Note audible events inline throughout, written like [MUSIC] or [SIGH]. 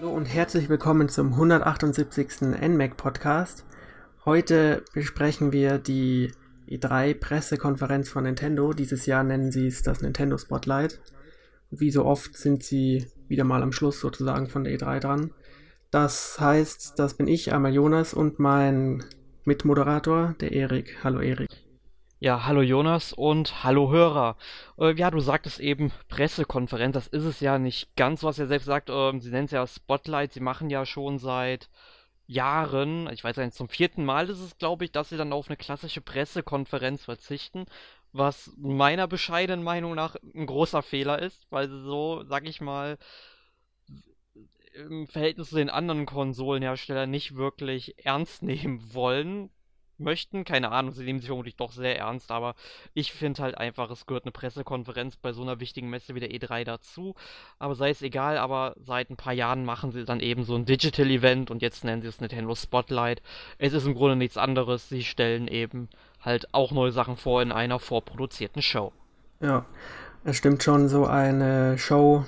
Hallo und herzlich willkommen zum 178. NMAC Podcast. Heute besprechen wir die E3-Pressekonferenz von Nintendo. Dieses Jahr nennen sie es das Nintendo Spotlight. Wie so oft sind sie wieder mal am Schluss sozusagen von der E3 dran. Das heißt, das bin ich, einmal Jonas und mein Mitmoderator, der Erik. Hallo Erik. Ja, hallo Jonas und hallo Hörer. Äh, ja, du sagtest eben Pressekonferenz, das ist es ja nicht ganz, was er selbst sagt. Ähm, sie nennen es ja Spotlight, sie machen ja schon seit Jahren, ich weiß nicht, zum vierten Mal ist es, glaube ich, dass sie dann auf eine klassische Pressekonferenz verzichten, was meiner bescheidenen Meinung nach ein großer Fehler ist, weil sie so, sag ich mal, im Verhältnis zu den anderen Konsolenherstellern nicht wirklich ernst [LAUGHS] nehmen wollen möchten. Keine Ahnung, sie nehmen sich vermutlich doch sehr ernst, aber ich finde halt einfach, es gehört eine Pressekonferenz bei so einer wichtigen Messe wie der E3 dazu. Aber sei es egal, aber seit ein paar Jahren machen sie dann eben so ein Digital-Event und jetzt nennen sie es Nintendo Spotlight. Es ist im Grunde nichts anderes. Sie stellen eben halt auch neue Sachen vor in einer vorproduzierten Show. Ja, es stimmt schon, so eine Show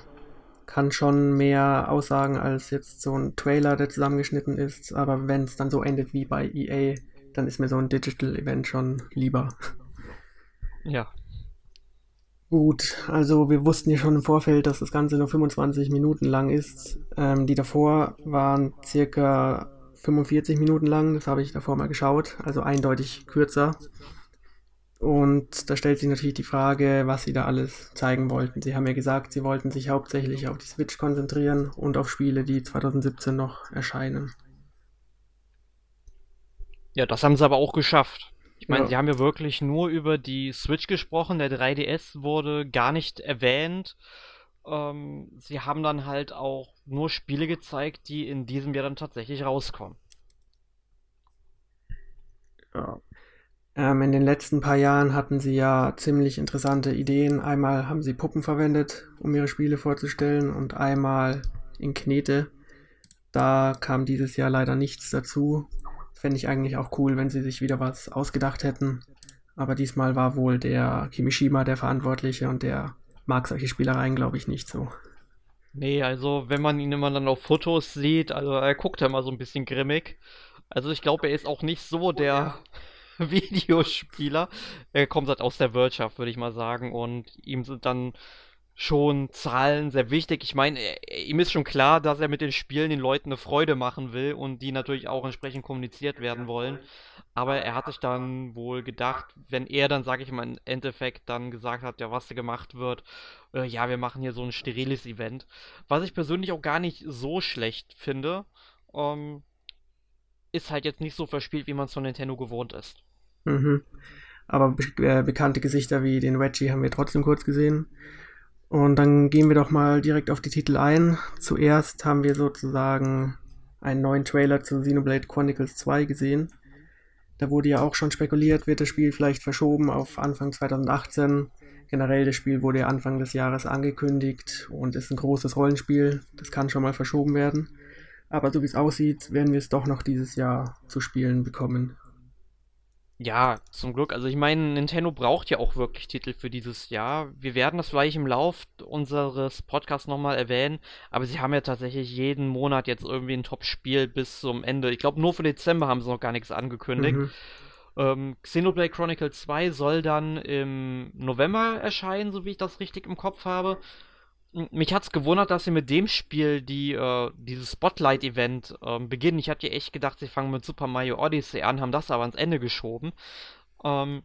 kann schon mehr aussagen als jetzt so ein Trailer, der zusammengeschnitten ist. Aber wenn es dann so endet wie bei EA, dann ist mir so ein Digital Event schon lieber. Ja. Gut, also wir wussten ja schon im Vorfeld, dass das Ganze nur 25 Minuten lang ist. Ähm, die davor waren circa 45 Minuten lang, das habe ich davor mal geschaut, also eindeutig kürzer. Und da stellt sich natürlich die Frage, was sie da alles zeigen wollten. Sie haben ja gesagt, sie wollten sich hauptsächlich auf die Switch konzentrieren und auf Spiele, die 2017 noch erscheinen. Ja, das haben sie aber auch geschafft. Ich meine, ja. sie haben ja wirklich nur über die Switch gesprochen, der 3DS wurde gar nicht erwähnt. Ähm, sie haben dann halt auch nur Spiele gezeigt, die in diesem Jahr dann tatsächlich rauskommen. Ja. Ähm, in den letzten paar Jahren hatten sie ja ziemlich interessante Ideen. Einmal haben sie Puppen verwendet, um ihre Spiele vorzustellen, und einmal in Knete. Da kam dieses Jahr leider nichts dazu. Fände ich eigentlich auch cool, wenn sie sich wieder was ausgedacht hätten. Aber diesmal war wohl der Kimishima der Verantwortliche und der mag solche Spielereien, glaube ich, nicht so. Nee, also wenn man ihn immer dann auf Fotos sieht, also er guckt ja immer so ein bisschen grimmig. Also ich glaube, er ist auch nicht so der [LAUGHS] Videospieler. Er kommt halt aus der Wirtschaft, würde ich mal sagen. Und ihm sind dann schon Zahlen sehr wichtig. Ich meine, ihm ist schon klar, dass er mit den Spielen den Leuten eine Freude machen will und die natürlich auch entsprechend kommuniziert werden wollen. Aber er hat sich dann wohl gedacht, wenn er dann, sage ich mal, im Endeffekt dann gesagt hat, ja, was da gemacht wird, äh, ja, wir machen hier so ein steriles Event. Was ich persönlich auch gar nicht so schlecht finde. Ähm, ist halt jetzt nicht so verspielt, wie man es von Nintendo gewohnt ist. Mhm. Aber be äh, bekannte Gesichter wie den Reggie haben wir trotzdem kurz gesehen. Und dann gehen wir doch mal direkt auf die Titel ein. Zuerst haben wir sozusagen einen neuen Trailer zu Xenoblade Chronicles 2 gesehen. Da wurde ja auch schon spekuliert, wird das Spiel vielleicht verschoben auf Anfang 2018. Generell, das Spiel wurde ja Anfang des Jahres angekündigt und ist ein großes Rollenspiel. Das kann schon mal verschoben werden. Aber so wie es aussieht, werden wir es doch noch dieses Jahr zu spielen bekommen. Ja, zum Glück. Also ich meine, Nintendo braucht ja auch wirklich Titel für dieses Jahr. Wir werden das vielleicht im Lauf unseres Podcasts nochmal erwähnen, aber sie haben ja tatsächlich jeden Monat jetzt irgendwie ein Top-Spiel bis zum Ende. Ich glaube, nur für Dezember haben sie noch gar nichts angekündigt. Mhm. Ähm, Xenoblade Chronicle 2 soll dann im November erscheinen, so wie ich das richtig im Kopf habe mich hat's gewundert, dass sie mit dem Spiel die, äh, dieses Spotlight-Event äh, beginnen. Ich hatte ja echt gedacht, sie fangen mit Super Mario Odyssey an, haben das aber ans Ende geschoben. Ähm,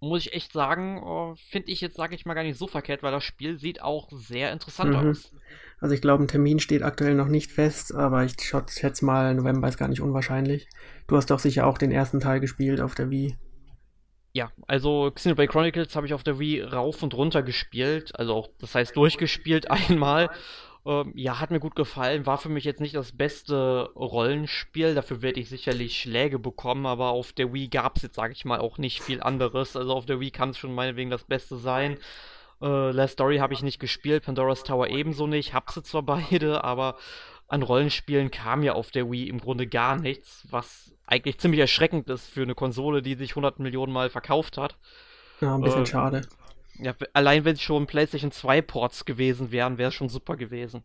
muss ich echt sagen, äh, finde ich jetzt, sage ich mal, gar nicht so verkehrt, weil das Spiel sieht auch sehr interessant mhm. aus. Also ich glaube, ein Termin steht aktuell noch nicht fest, aber ich schätze mal, November ist gar nicht unwahrscheinlich. Du hast doch sicher auch den ersten Teil gespielt auf der Wii. Ja, also Xenoblade Chronicles habe ich auf der Wii rauf und runter gespielt, also auch, das heißt durchgespielt [LAUGHS] einmal. Ähm, ja, hat mir gut gefallen, war für mich jetzt nicht das beste Rollenspiel, dafür werde ich sicherlich Schläge bekommen, aber auf der Wii gab es jetzt, sage ich mal, auch nicht viel anderes. Also auf der Wii kann es schon meinetwegen das Beste sein. Äh, Last Story habe ich nicht gespielt, Pandora's Tower ebenso nicht, hab sie zwar beide, aber an Rollenspielen kam ja auf der Wii im Grunde gar nichts, was eigentlich ziemlich erschreckend ist für eine Konsole, die sich 100 Millionen Mal verkauft hat. Ja, ein bisschen äh, schade. Ja, allein wenn es schon PlayStation 2 Ports gewesen wären, wäre es schon super gewesen.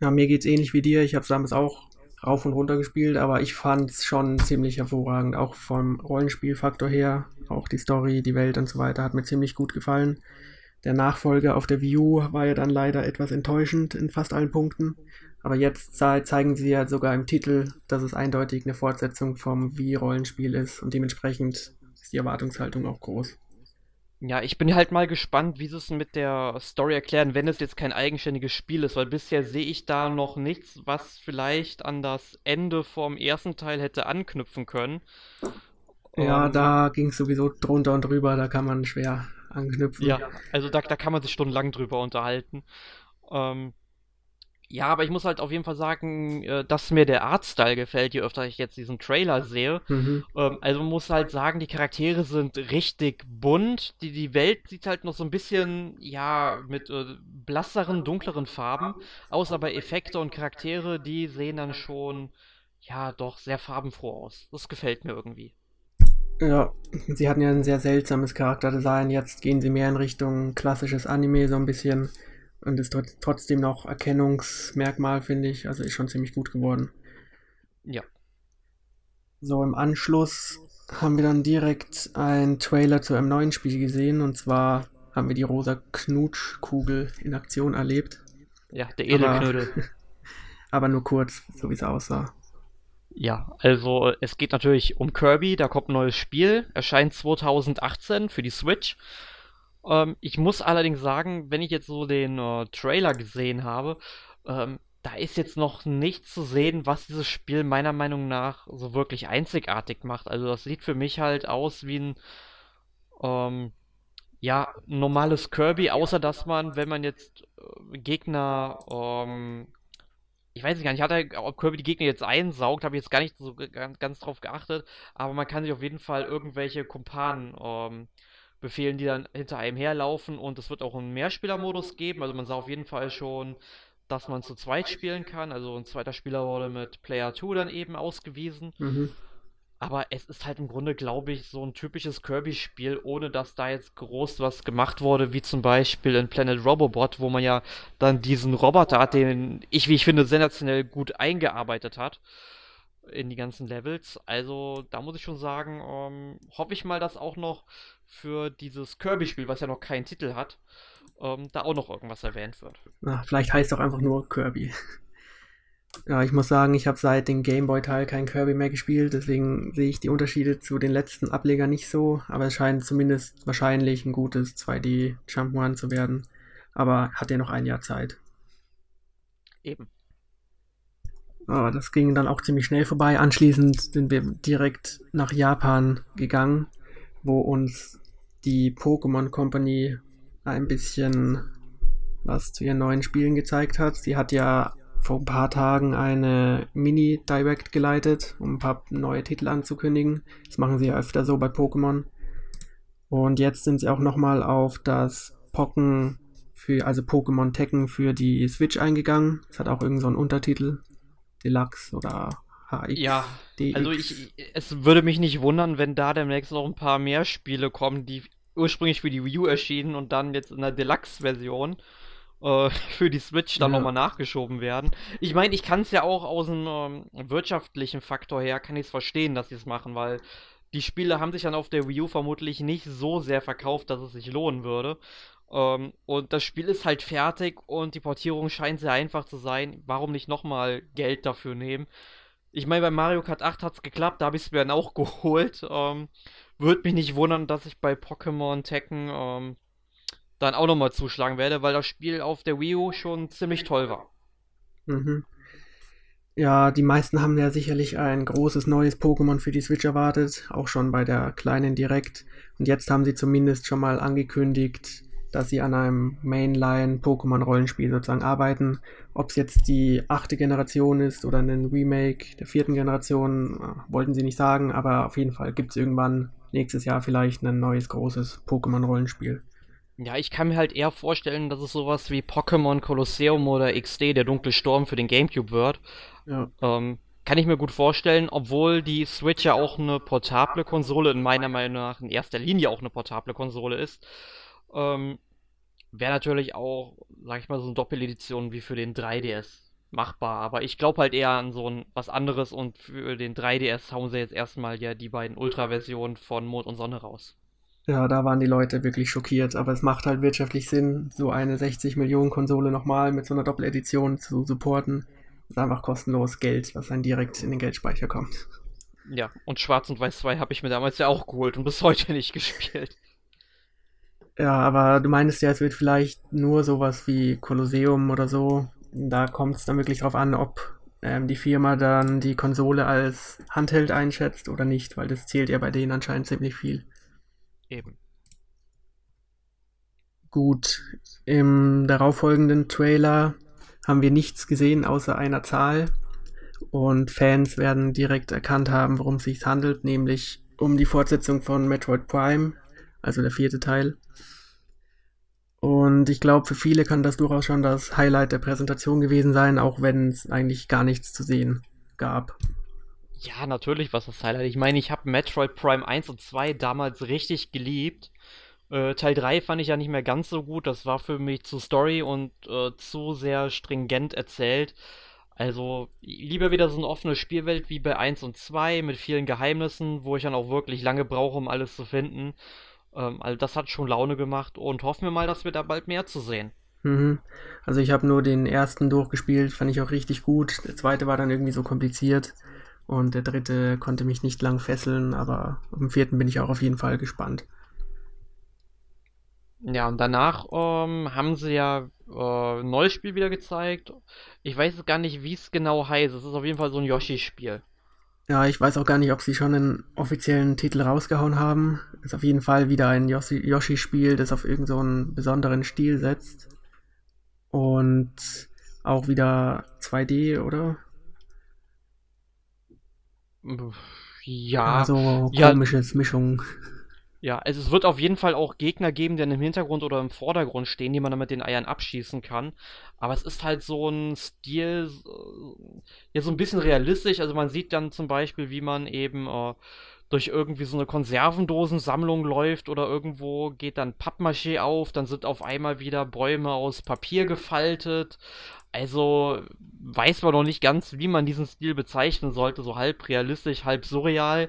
Ja, mir geht's ähnlich wie dir. Ich habe damals auch rauf und runter gespielt, aber ich fand es schon ziemlich hervorragend, auch vom Rollenspielfaktor her, auch die Story, die Welt und so weiter, hat mir ziemlich gut gefallen. Der Nachfolger auf der Wii U war ja dann leider etwas enttäuschend in fast allen Punkten. Aber jetzt zeigen sie ja sogar im Titel, dass es eindeutig eine Fortsetzung vom Wii-Rollenspiel ist und dementsprechend ist die Erwartungshaltung auch groß. Ja, ich bin halt mal gespannt, wie sie es mit der Story erklären, wenn es jetzt kein eigenständiges Spiel ist, weil bisher sehe ich da noch nichts, was vielleicht an das Ende vom ersten Teil hätte anknüpfen können. Ja, um, da ging es sowieso drunter und drüber, da kann man schwer anknüpfen. Ja, also da, da kann man sich stundenlang drüber unterhalten. Ähm, ja, aber ich muss halt auf jeden Fall sagen, äh, dass mir der Artstyle gefällt, je öfter ich jetzt diesen Trailer sehe. Mhm. Ähm, also man muss halt sagen, die Charaktere sind richtig bunt. Die, die Welt sieht halt noch so ein bisschen, ja, mit äh, blasseren, dunkleren Farben aus, aber Effekte und Charaktere, die sehen dann schon, ja, doch sehr farbenfroh aus. Das gefällt mir irgendwie. Ja, sie hatten ja ein sehr seltsames Charakterdesign. Jetzt gehen sie mehr in Richtung klassisches Anime, so ein bisschen. Und ist trotzdem noch Erkennungsmerkmal, finde ich. Also ist schon ziemlich gut geworden. Ja. So, im Anschluss haben wir dann direkt einen Trailer zu einem neuen Spiel gesehen. Und zwar haben wir die rosa Knutschkugel in Aktion erlebt. Ja, der Edelknödel. Aber, [LAUGHS] aber nur kurz, so wie es aussah. Ja, also es geht natürlich um Kirby, da kommt ein neues Spiel, erscheint 2018 für die Switch. Ähm, ich muss allerdings sagen, wenn ich jetzt so den äh, Trailer gesehen habe, ähm, da ist jetzt noch nichts zu sehen, was dieses Spiel meiner Meinung nach so wirklich einzigartig macht. Also das sieht für mich halt aus wie ein ähm, ja, normales Kirby, außer dass man, wenn man jetzt äh, Gegner, ähm, ich weiß gar nicht, ob Kirby die Gegner jetzt einsaugt, habe ich jetzt gar nicht so ganz, ganz drauf geachtet, aber man kann sich auf jeden Fall irgendwelche Kumpanen ähm, befehlen, die dann hinter einem herlaufen und es wird auch einen Mehrspielermodus geben. Also man sah auf jeden Fall schon, dass man zu zweit spielen kann. Also ein zweiter Spieler wurde mit Player 2 dann eben ausgewiesen. Mhm. Aber es ist halt im Grunde, glaube ich, so ein typisches Kirby-Spiel, ohne dass da jetzt groß was gemacht wurde, wie zum Beispiel in Planet Robobot, wo man ja dann diesen Roboter hat, den ich, wie ich finde, sensationell gut eingearbeitet hat in die ganzen Levels. Also da muss ich schon sagen, ähm, hoffe ich mal, dass auch noch für dieses Kirby-Spiel, was ja noch keinen Titel hat, ähm, da auch noch irgendwas erwähnt wird. Na, vielleicht heißt es auch einfach nur Kirby. Ja, ich muss sagen, ich habe seit dem Gameboy-Teil kein Kirby mehr gespielt, deswegen sehe ich die Unterschiede zu den letzten Ablegern nicht so, aber es scheint zumindest wahrscheinlich ein gutes 2D Jump'n'Run zu werden. Aber hat ja noch ein Jahr Zeit. Eben. Aber das ging dann auch ziemlich schnell vorbei. Anschließend sind wir direkt nach Japan gegangen, wo uns die Pokémon Company ein bisschen was zu ihren neuen Spielen gezeigt hat. Sie hat ja vor ein paar Tagen eine Mini-Direct geleitet, um ein paar neue Titel anzukündigen. Das machen sie ja öfter so bei Pokémon. Und jetzt sind sie auch nochmal auf das Pocken für, also Pokémon Tekken für die Switch eingegangen. Das hat auch irgendeinen so Untertitel. Deluxe oder HX. Ja, DX. also ich, es würde mich nicht wundern, wenn da demnächst noch ein paar mehr Spiele kommen, die ursprünglich für die Wii U erschienen und dann jetzt in der Deluxe-Version äh, [LAUGHS] für die Switch dann ja. nochmal nachgeschoben werden. Ich meine, ich kann es ja auch aus einem ähm, wirtschaftlichen Faktor her, kann ich es verstehen, dass sie es machen, weil die Spiele haben sich dann auf der Wii U vermutlich nicht so sehr verkauft, dass es sich lohnen würde. Ähm, und das Spiel ist halt fertig und die Portierung scheint sehr einfach zu sein. Warum nicht nochmal Geld dafür nehmen? Ich meine, bei Mario Kart 8 hat es geklappt, da habe ich es mir dann auch [LAUGHS] geholt. Ähm, Würde mich nicht wundern, dass ich bei Pokémon Tekken ähm, dann auch nochmal zuschlagen werde, weil das Spiel auf der Wii U schon ziemlich toll war. Mhm. Ja, die meisten haben ja sicherlich ein großes neues Pokémon für die Switch erwartet, auch schon bei der kleinen Direkt. Und jetzt haben sie zumindest schon mal angekündigt, dass sie an einem Mainline-Pokémon-Rollenspiel sozusagen arbeiten. Ob es jetzt die achte Generation ist oder ein Remake der vierten Generation, äh, wollten sie nicht sagen, aber auf jeden Fall gibt es irgendwann nächstes Jahr vielleicht ein neues großes Pokémon-Rollenspiel. Ja, ich kann mir halt eher vorstellen, dass es sowas wie Pokémon Colosseum oder XD, der dunkle Sturm für den Gamecube wird. Ja. Ähm, kann ich mir gut vorstellen, obwohl die Switch ja auch eine portable Konsole, in meiner Meinung nach in erster Linie auch eine portable Konsole ist. Ähm, Wäre natürlich auch, sag ich mal, so eine Doppeledition wie für den 3DS machbar. Aber ich glaube halt eher an so ein was anderes und für den 3DS hauen sie jetzt erstmal ja die beiden Ultra-Versionen von Mond und Sonne raus. Ja, da waren die Leute wirklich schockiert, aber es macht halt wirtschaftlich Sinn, so eine 60 Millionen Konsole nochmal mit so einer Doppeledition zu supporten. Das ist einfach kostenlos Geld, was dann direkt in den Geldspeicher kommt. Ja, und Schwarz und Weiß 2 habe ich mir damals ja auch geholt und bis heute nicht gespielt. Ja, aber du meinst ja, es wird vielleicht nur sowas wie Kolosseum oder so. Da kommt es dann wirklich drauf an, ob ähm, die Firma dann die Konsole als Handheld einschätzt oder nicht, weil das zählt ja bei denen anscheinend ziemlich viel. Eben. Gut, im darauffolgenden Trailer haben wir nichts gesehen außer einer Zahl und Fans werden direkt erkannt haben, worum es sich handelt, nämlich um die Fortsetzung von Metroid Prime, also der vierte Teil. Und ich glaube, für viele kann das durchaus schon das Highlight der Präsentation gewesen sein, auch wenn es eigentlich gar nichts zu sehen gab. Ja, natürlich was das Highlight. Ich meine, ich habe Metroid Prime 1 und 2 damals richtig geliebt. Äh, Teil 3 fand ich ja nicht mehr ganz so gut. Das war für mich zu Story und äh, zu sehr stringent erzählt. Also lieber wieder so eine offene Spielwelt wie bei 1 und 2 mit vielen Geheimnissen, wo ich dann auch wirklich lange brauche, um alles zu finden. Ähm, also das hat schon Laune gemacht und hoffen wir mal, dass wir da bald mehr zu sehen. Mhm. Also ich habe nur den ersten durchgespielt, fand ich auch richtig gut. Der zweite war dann irgendwie so kompliziert und der dritte konnte mich nicht lang fesseln, aber den vierten bin ich auch auf jeden Fall gespannt. Ja, und danach ähm, haben sie ja äh, ein neues Spiel wieder gezeigt. Ich weiß gar nicht, wie es genau heißt. Es ist auf jeden Fall so ein Yoshi-Spiel. Ja, ich weiß auch gar nicht, ob sie schon einen offiziellen Titel rausgehauen haben. Ist auf jeden Fall wieder ein Yoshi-Spiel, das auf irgendeinen so besonderen Stil setzt. Und auch wieder 2D, oder? Ja. Komisches ja, Mischung. Ja, also es wird auf jeden Fall auch Gegner geben, die im Hintergrund oder im Vordergrund stehen, die man dann mit den Eiern abschießen kann. Aber es ist halt so ein Stil, ja, so ein bisschen realistisch. Also man sieht dann zum Beispiel, wie man eben äh, durch irgendwie so eine Konservendosensammlung läuft oder irgendwo geht dann Pappmaché auf, dann sind auf einmal wieder Bäume aus Papier gefaltet. Also weiß man noch nicht ganz, wie man diesen Stil bezeichnen sollte, so halb realistisch, halb surreal.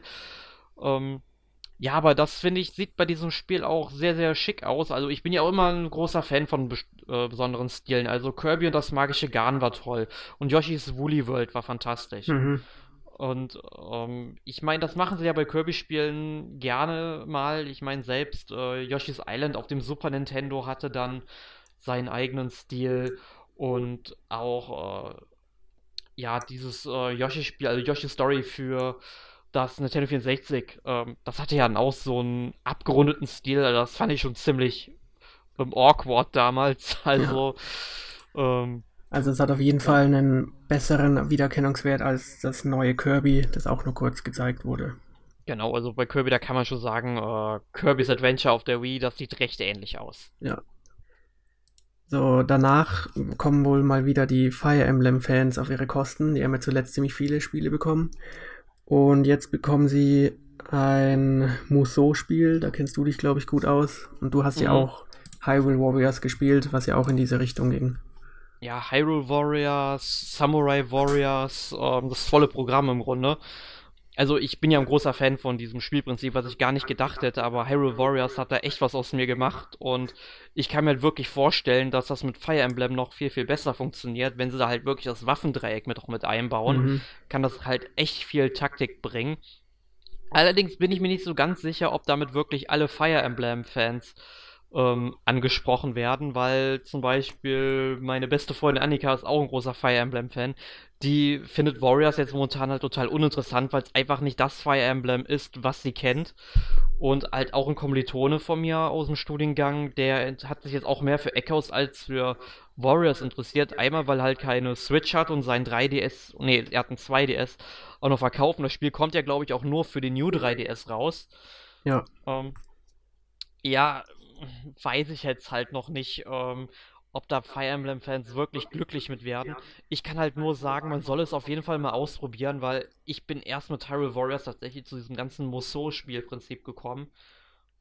Ähm, ja, aber das finde ich, sieht bei diesem Spiel auch sehr, sehr schick aus. Also ich bin ja auch immer ein großer Fan von äh, besonderen Stilen. Also Kirby und das magische Garn war toll. Und Yoshi's Woolly World war fantastisch. Mhm. Und ähm, ich meine, das machen sie ja bei Kirby-Spielen gerne mal. Ich meine, selbst äh, Yoshi's Island auf dem Super Nintendo hatte dann seinen eigenen Stil. Und auch, äh, ja, dieses äh, Yoshi-Spiel, also Yoshi Story für das Nintendo 64, ähm, das hatte ja dann auch so einen abgerundeten Stil, also das fand ich schon ziemlich ähm, awkward damals. [LAUGHS] Also, ja. ähm, also es hat auf jeden. Fall einen besseren Wiedererkennungswert als das neue Kirby, das auch nur kurz gezeigt wurde. Genau, also bei Kirby, da kann man schon sagen, äh, Kirby's Adventure auf der Wii, das sieht recht ähnlich aus. Ja. So, danach kommen wohl mal wieder die Fire Emblem-Fans auf ihre Kosten. Die haben ja zuletzt ziemlich viele Spiele bekommen. Und jetzt bekommen sie ein Musou-Spiel, da kennst du dich, glaube ich, gut aus. Und du hast mhm. ja auch Hyrule Warriors gespielt, was ja auch in diese Richtung ging. Ja, Hyrule Warriors, Samurai Warriors, ähm, das volle Programm im Grunde also ich bin ja ein großer Fan von diesem Spielprinzip, was ich gar nicht gedacht hätte, aber Hyrule Warriors hat da echt was aus mir gemacht und ich kann mir halt wirklich vorstellen, dass das mit Fire Emblem noch viel, viel besser funktioniert, wenn sie da halt wirklich das Waffendreieck mit auch mit einbauen, mhm. kann das halt echt viel Taktik bringen. Allerdings bin ich mir nicht so ganz sicher, ob damit wirklich alle Fire Emblem Fans ähm, angesprochen werden, weil zum Beispiel meine beste Freundin Annika ist auch ein großer Fire Emblem-Fan. Die findet Warriors jetzt momentan halt total uninteressant, weil es einfach nicht das Fire Emblem ist, was sie kennt. Und halt auch ein Kommilitone von mir aus dem Studiengang, der hat sich jetzt auch mehr für Echoes als für Warriors interessiert. Einmal, weil er halt keine Switch hat und sein 3DS, nee, er hat ein 2DS auch noch verkauft. Und das Spiel kommt ja, glaube ich, auch nur für den New 3DS raus. Ja. Ähm, ja, weiß ich jetzt halt noch nicht, ähm, ob da Fire Emblem-Fans wirklich glücklich mit werden. Ich kann halt nur sagen, man soll es auf jeden Fall mal ausprobieren, weil ich bin erst mit Hyrule Warriors tatsächlich zu diesem ganzen Musou-Spielprinzip gekommen.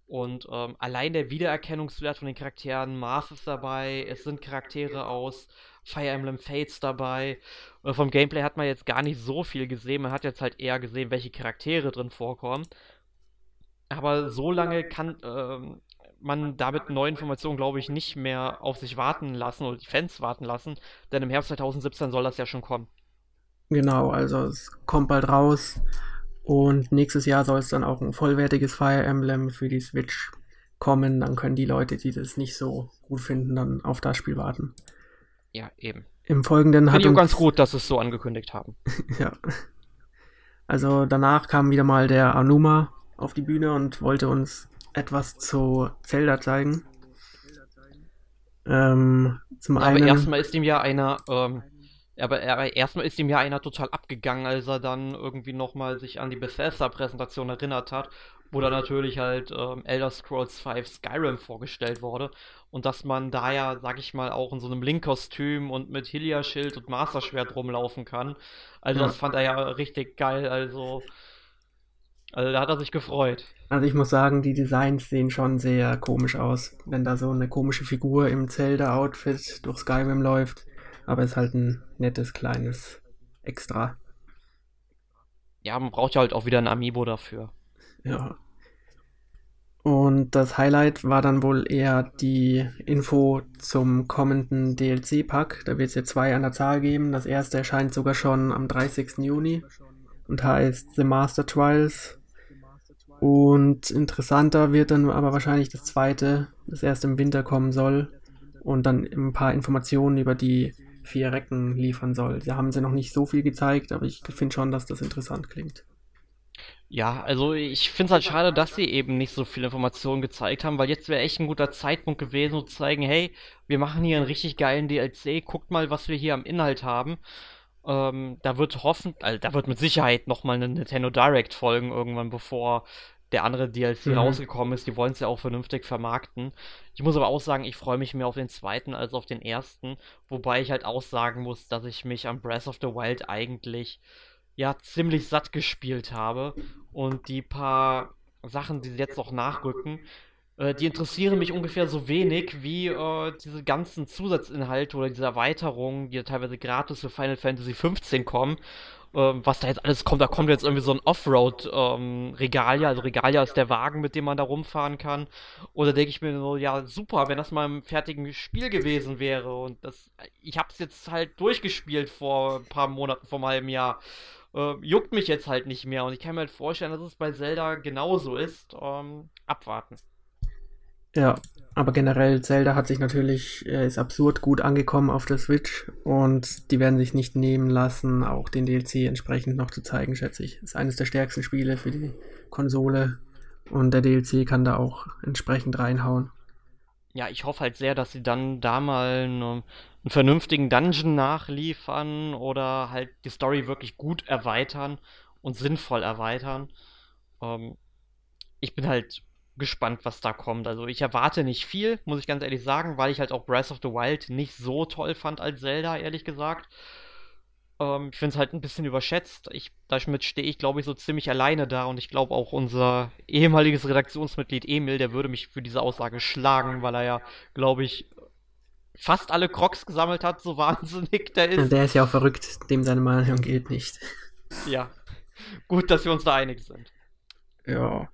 Und ähm, allein der Wiedererkennungswert von den Charakteren, Mars ist dabei, es sind Charaktere aus Fire Emblem Fates dabei. Und vom Gameplay hat man jetzt gar nicht so viel gesehen. Man hat jetzt halt eher gesehen, welche Charaktere drin vorkommen. Aber so lange kann äh, man damit neue Informationen, glaube ich, nicht mehr auf sich warten lassen oder die Fans warten lassen. Denn im Herbst 2017 soll das ja schon kommen. Genau, also es kommt bald raus. Und nächstes Jahr soll es dann auch ein vollwertiges Fire Emblem für die Switch kommen. Dann können die Leute, die das nicht so gut finden, dann auf das Spiel warten. Ja, eben. Im Folgenden Finde hat ich auch ganz gut, dass sie es so angekündigt haben. [LAUGHS] ja. Also danach kam wieder mal der Anuma auf die Bühne und wollte uns etwas zu Zelda zeigen. Ähm, zum Aber einen. erstmal ist ihm ja einer, ähm, aber er, erstmal ist ihm ja einer total abgegangen, als er dann irgendwie nochmal sich an die Bethesda-Präsentation erinnert hat, wo dann natürlich halt ähm, Elder Scrolls V Skyrim vorgestellt wurde und dass man da ja, sag ich mal, auch in so einem Link-Kostüm und mit Hylia-Schild und Master-Schwert rumlaufen kann. Also Ja. das fand er ja richtig geil, also, also da hat er sich gefreut. Also ich muss sagen, die Designs sehen schon sehr komisch aus, wenn da so eine komische Figur im Zelda-Outfit durch Skyrim läuft. Aber es ist halt ein nettes kleines Extra. Ja, man braucht ja halt auch wieder ein Amiibo dafür. Ja. Und das Highlight war dann wohl eher die Info zum kommenden DLC-Pack. Da wird es jetzt zwei an der Zahl geben. Das erste erscheint sogar schon am 30. Juni und heißt The Master Trials. Und interessanter wird dann aber wahrscheinlich das zweite, das erst im Winter kommen soll und dann ein paar Informationen über die vier Recken liefern soll. Da haben sie noch nicht so viel gezeigt, aber ich finde schon, dass das interessant klingt. Ja, also ich finde es halt schade, dass sie eben nicht so viele Informationen gezeigt haben, weil jetzt wäre echt ein guter Zeitpunkt gewesen, um zu zeigen, hey, wir machen hier einen richtig geilen DLC, guckt mal, was wir hier am Inhalt haben. Ähm, da wird hoffen, also da wird mit Sicherheit nochmal eine Nintendo Direct folgen irgendwann, bevor der andere DLC Mhm. rausgekommen ist. Die wollen es ja auch vernünftig vermarkten. Ich muss aber auch sagen, ich freue mich mehr auf den zweiten als auf den ersten, wobei ich halt auch sagen muss, dass ich mich am Breath of the Wild eigentlich ja ziemlich satt gespielt habe und die paar Sachen, die jetzt noch nachrücken, äh, die interessieren mich ungefähr so wenig wie äh, diese ganzen Zusatzinhalte oder diese Erweiterungen, die ja teilweise gratis für Final Fantasy 15 kommen. Ähm, was da jetzt alles kommt, da kommt jetzt irgendwie so ein Offroad-Regalia, also Regalia ist der Wagen, mit dem man da rumfahren kann. Oder denke ich mir so, ja, super, wenn das mal im fertigen Spiel gewesen wäre. Und das, ich habe es jetzt halt durchgespielt vor ein paar Monaten, vor einem halben Jahr. Äh, juckt mich jetzt halt nicht mehr. Und ich kann mir halt vorstellen, dass es bei Zelda genauso ist. Ähm, abwarten. Ja, aber generell Zelda hat sich natürlich, äh, ist absurd gut angekommen auf der Switch und die werden sich nicht nehmen lassen, auch den DLC entsprechend noch zu zeigen, schätze ich. Ist eines der stärksten Spiele für die Konsole und der DLC kann da auch entsprechend reinhauen. Ja, ich hoffe halt sehr, dass sie dann da mal ne, einen vernünftigen Dungeon nachliefern oder halt die Story wirklich gut erweitern und sinnvoll erweitern. Ähm, ich bin halt gespannt, was da kommt. Also ich erwarte nicht viel, muss ich ganz ehrlich sagen, weil ich halt auch Breath of the Wild nicht so toll fand als Zelda, ehrlich gesagt. Ähm, ich finde es halt ein bisschen überschätzt. Ich, damit stehe ich, glaube ich, so ziemlich alleine da und ich glaube auch unser ehemaliges Redaktionsmitglied Emil, der würde mich für diese Aussage schlagen, weil er ja, glaube ich, fast alle Crocs gesammelt hat, so [LAUGHS] wahnsinnig der ist. Der ist ja auch verrückt, dem seine Meinung gilt nicht. Ja. Gut, dass wir uns da einig sind. Ja.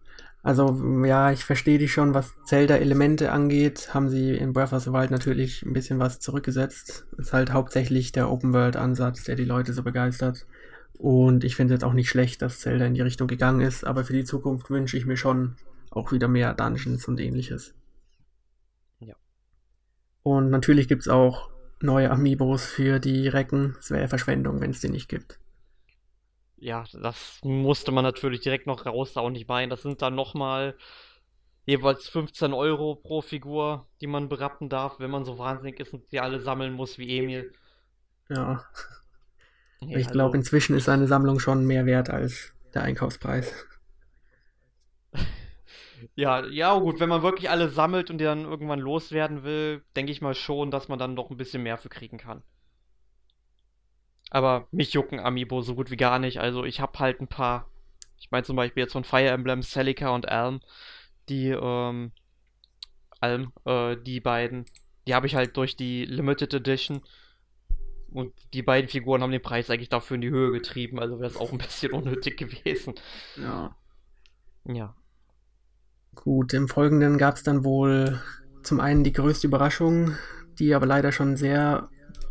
Also, ja, ich verstehe dich schon, was Zelda-Elemente angeht, haben sie in Breath of the Wild natürlich ein bisschen was zurückgesetzt. Ist halt hauptsächlich der Open-World-Ansatz, der die Leute so begeistert. Und ich finde es jetzt auch nicht schlecht, dass Zelda in die Richtung gegangen ist, aber für die Zukunft wünsche ich mir schon auch wieder mehr Dungeons und ähnliches. Ja. Und natürlich gibt es auch neue Amiibos für die Recken. Es wäre Verschwendung, wenn es die nicht gibt. Ja, das musste man natürlich direkt noch raushauen. Ich meine, das sind dann nochmal jeweils 15 Euro pro Figur, die man berappen darf, wenn man so wahnsinnig ist und sie alle sammeln muss wie Emil. Ja. Ja, ich glaube, also, inzwischen ist seine Sammlung schon mehr wert als der Einkaufspreis. [LAUGHS] ja, ja, gut, wenn man wirklich alle sammelt und die dann irgendwann loswerden will, denke ich mal schon, dass man dann noch ein bisschen mehr für kriegen kann. Aber mich jucken Amiibo so gut wie gar nicht. Also ich habe halt ein paar. Ich meine zum Beispiel jetzt von Fire Emblem, Celica und Alm. Die, ähm, Alm, äh, die beiden. Die habe ich halt durch die Limited Edition Und die beiden Figuren haben den Preis eigentlich dafür in die Höhe getrieben, also wäre es auch ein bisschen [LAUGHS] unnötig gewesen. Ja. Ja. Gut, im Folgenden gab es dann wohl zum einen die größte Überraschung, die aber leider schon sehr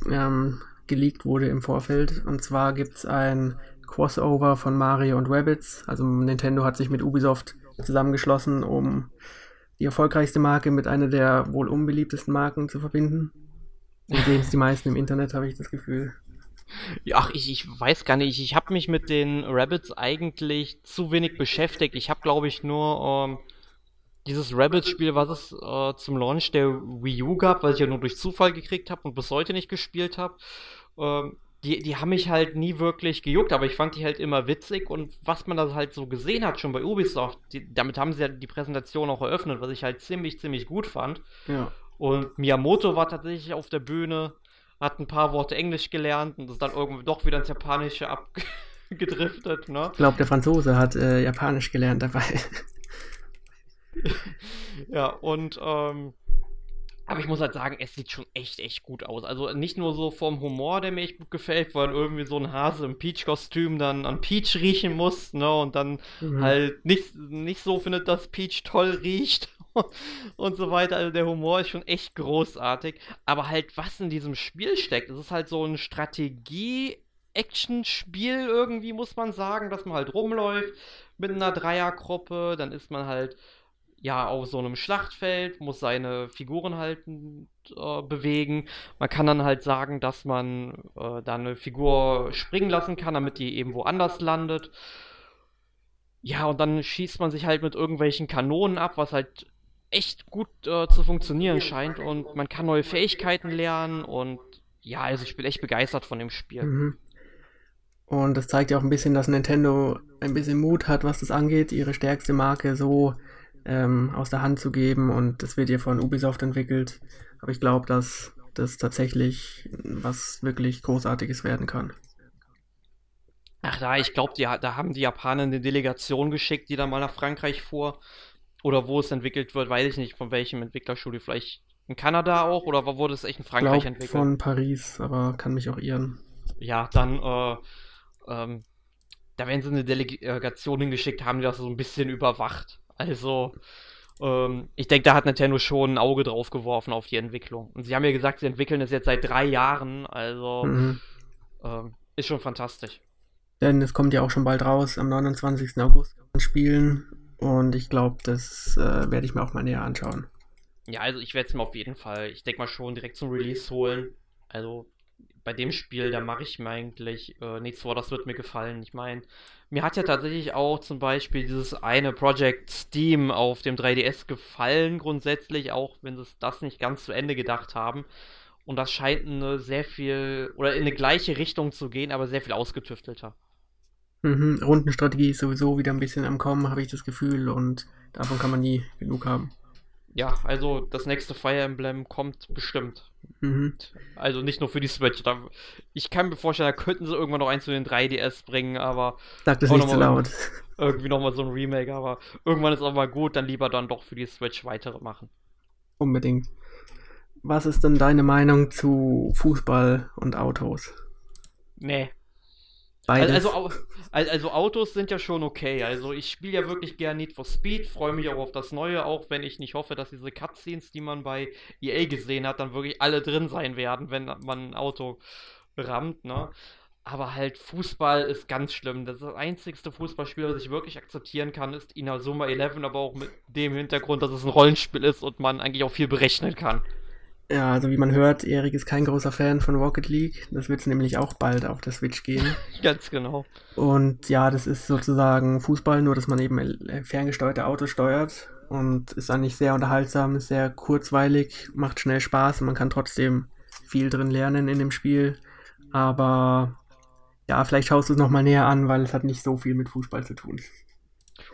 ähm, geleakt wurde im Vorfeld. Und zwar gibt es ein Crossover von Mario und Rabbits. Also Nintendo hat sich mit Ubisoft zusammengeschlossen, um die erfolgreichste Marke mit einer der wohl unbeliebtesten Marken zu verbinden. Und [LAUGHS] sehen es die meisten im Internet, habe ich das Gefühl. Ja, ach, ich, ich weiß gar nicht. Ich habe mich mit den Rabbits eigentlich zu wenig beschäftigt. Ich habe, glaube ich, nur ähm, dieses Rabbits-Spiel, was es äh, zum Launch der Wii U gab, was ich ja nur durch Zufall gekriegt habe und bis heute nicht gespielt habe. Ähm, die, die haben mich halt nie wirklich gejuckt, aber ich fand die halt immer witzig und was man da halt so gesehen hat, schon bei Ubisoft, die, damit haben sie ja die Präsentation auch eröffnet, was ich halt ziemlich, ziemlich gut fand. Ja. Und Miyamoto war tatsächlich auf der Bühne, hat ein paar Worte Englisch gelernt und ist dann irgendwie doch wieder ins Japanische abgedriftet, [LAUGHS] ne? Ich glaube, der Franzose hat äh, Japanisch gelernt dabei. [LAUGHS] ja, und ähm, aber ich muss halt sagen, es sieht schon echt, echt gut aus. Also nicht nur so vom Humor, der mir echt gut gefällt, weil irgendwie so ein Hase im Peach-Kostüm dann an Peach riechen muss, ne? Und dann mhm. halt nicht, nicht so findet, dass Peach toll riecht [LAUGHS] und so weiter. Also der Humor ist schon echt großartig. Aber halt, was in diesem Spiel steckt, es ist halt so ein Strategie- Action-Spiel irgendwie, muss man sagen, dass man halt rumläuft mit einer Dreiergruppe, dann ist man halt ja auf so einem Schlachtfeld, muss seine Figuren halt äh, bewegen. Man kann dann halt sagen, dass man äh, da eine Figur springen lassen kann, damit die eben woanders landet. Ja, und dann schießt man sich halt mit irgendwelchen Kanonen ab, was halt echt gut äh, zu funktionieren scheint. Und man kann neue Fähigkeiten lernen und ja, also ich bin echt begeistert von dem Spiel. Mhm. Und das zeigt ja auch ein bisschen, dass Nintendo ein bisschen Mut hat, was das angeht, ihre stärkste Marke so ähm, aus der Hand zu geben und das wird ja von Ubisoft entwickelt. Aber ich glaube, dass das tatsächlich was wirklich Großartiges werden kann. Ach da, ich glaube, da haben die Japaner eine Delegation geschickt, die dann mal nach Frankreich fuhr. Oder wo es entwickelt wird, weiß ich nicht, von welchem Entwicklerstudio. Vielleicht in Kanada auch oder wurde es echt in Frankreich glaub, entwickelt? Von Paris, aber kann mich auch irren. Ja, dann, äh, ähm, da werden sie eine Delegation hingeschickt haben, die das so ein bisschen überwacht. Also, ähm, ich denke, da hat Nintendo schon ein Auge drauf geworfen auf die Entwicklung. Und sie haben ja gesagt, sie entwickeln es jetzt seit drei Jahren. Also, mhm. ähm, ist schon fantastisch. Denn es kommt ja auch schon bald raus, am 29. August spielen. Und ich glaube, das äh, werde ich mir auch mal näher anschauen. Ja, also ich werde es mir auf jeden Fall, ich denke mal schon direkt zum Release holen. Also bei dem Spiel, da mache ich mir eigentlich äh, nichts vor, das wird mir gefallen. Ich meine, mir hat ja tatsächlich auch zum Beispiel dieses eine Project Steam auf dem 3DS gefallen, grundsätzlich, auch wenn sie das nicht ganz zu Ende gedacht haben. Und das scheint eine sehr viel, oder in eine gleiche Richtung zu gehen, aber sehr viel ausgetüftelter. Mhm, Rundenstrategie ist sowieso wieder ein bisschen am Kommen, habe ich das Gefühl, und davon kann man nie genug haben. Ja, also das nächste Fire Emblem kommt bestimmt. Mhm. Also nicht nur für die Switch. Da, ich kann mir vorstellen, da könnten sie irgendwann noch eins zu den 3DS bringen, aber. Sag das nicht zu laut. Irgendwie nochmal so ein Remake, aber irgendwann ist auch mal gut, dann lieber dann doch für die Switch weitere machen. Unbedingt. Was ist denn deine Meinung zu Fußball und Autos? Nee, Beides. Also, also, Autos sind ja schon okay. Also ich spiele ja wirklich gern Need for Speed, freue mich auch auf das Neue, auch wenn ich nicht hoffe, dass diese Cutscenes, die man bei EA gesehen hat, dann wirklich alle drin sein werden, wenn man ein Auto rammt, ne? Aber halt Fußball ist ganz schlimm. Das, das einzigste Fußballspiel, das ich wirklich akzeptieren kann, ist Inazuma 11, aber auch mit dem Hintergrund, dass es ein Rollenspiel ist und man eigentlich auch viel berechnen kann. Ja, also wie man hört, Erik ist kein großer Fan von Rocket League. Das wird nämlich auch bald auf der Switch gehen. [LAUGHS] Ganz genau. Und ja, das ist sozusagen Fußball, nur dass man eben ferngesteuerte Autos steuert. Und ist eigentlich sehr unterhaltsam, ist sehr kurzweilig, macht schnell Spaß und man kann trotzdem viel drin lernen in dem Spiel. Aber ja, vielleicht schaust du es nochmal näher an, weil es hat nicht so viel mit Fußball zu tun.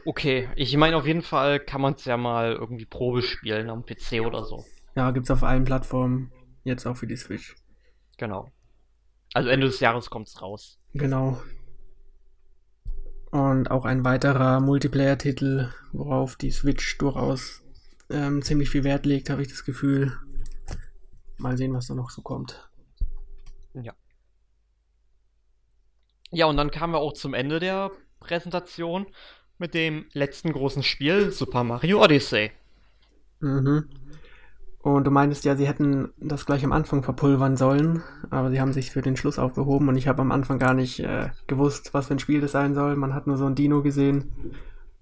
Okay, ich meine, auf jeden Fall kann man es ja mal irgendwie Probe spielen am PC oder so. Ja, gibt es auf allen Plattformen. Jetzt auch für die Switch. Genau. Also Ende des Jahres kommt es raus. Genau. Und auch ein weiterer Multiplayer-Titel, worauf die Switch durchaus ähm, ziemlich viel Wert legt, habe ich das Gefühl. Mal sehen, was da noch so kommt. Ja. Ja, und dann kamen wir auch zum Ende der Präsentation mit dem letzten großen Spiel, Super Mario Odyssey. Mhm. Und du meintest ja, sie hätten das gleich am Anfang verpulvern sollen, aber sie haben sich für den Schluss aufgehoben und ich habe am Anfang gar nicht äh, gewusst, was für ein Spiel das sein soll. Man hat nur so ein Dino gesehen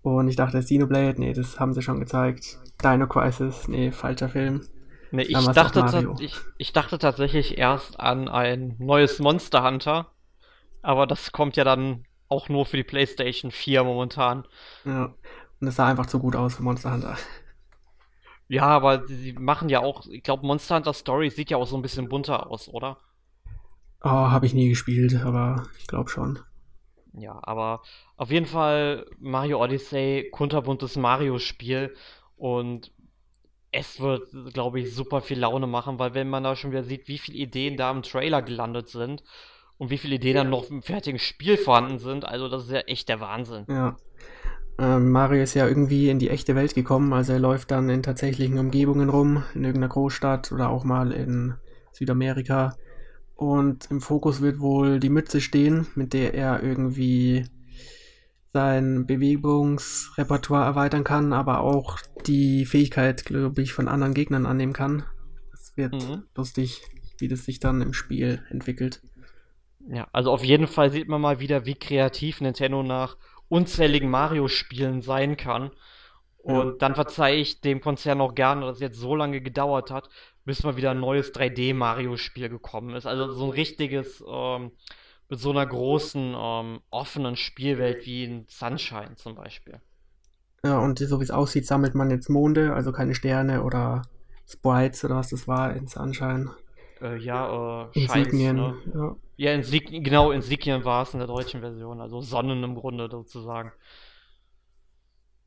und ich dachte, das Dino-Blade, nee, das haben sie schon gezeigt. Dino Crisis, nee, falscher Film. Nee, ich dachte, ich, ich dachte tatsächlich erst an ein neues Monster Hunter, aber das kommt ja dann auch nur für die PlayStation 4 momentan. Ja, und es sah einfach zu gut aus für Monster Hunter. Ja, aber sie, machen ja auch, ich glaube, Monster Hunter Story sieht ja auch so ein bisschen bunter aus, oder? Oh, habe ich nie gespielt, aber ich glaube schon. Ja, aber auf jeden Fall Mario Odyssey, kunterbuntes Mario-Spiel und es wird, glaube ich, super viel Laune machen, weil wenn man da schon wieder sieht, wie viele Ideen da im Trailer gelandet sind und wie viele Ideen dann noch im fertigen Spiel vorhanden sind, also das ist ja echt der Wahnsinn. Ja. Ähm, Mario ist ja irgendwie in die echte Welt gekommen, also er läuft dann in tatsächlichen Umgebungen rum, in irgendeiner Großstadt oder auch mal in Südamerika. Und im Fokus wird wohl die Mütze stehen, mit der er irgendwie sein Bewegungsrepertoire erweitern kann, aber auch die Fähigkeit, glaube ich, von anderen Gegnern annehmen kann. Es wird mhm. lustig, wie das sich dann im Spiel entwickelt. Ja, also auf jeden Fall sieht man mal wieder, wie kreativ Nintendo nach unzähligen Mario-Spielen sein kann. Und ja. dann verzeihe ich dem Konzern auch gerne, dass es jetzt so lange gedauert hat, bis mal wieder ein neues 3D-Mario-Spiel gekommen ist. Also so ein richtiges, ähm, mit so einer großen, ähm, offenen Spielwelt wie in Sunshine zum Beispiel. Ja, und so wie es aussieht, sammelt man jetzt Monde, also keine Sterne oder Sprites oder was das war in Sunshine. Äh, ja, äh, Insignien. Ne? Ja, ja Insig genau, Insignien war es in der deutschen Version, also Sonnen im Grunde sozusagen.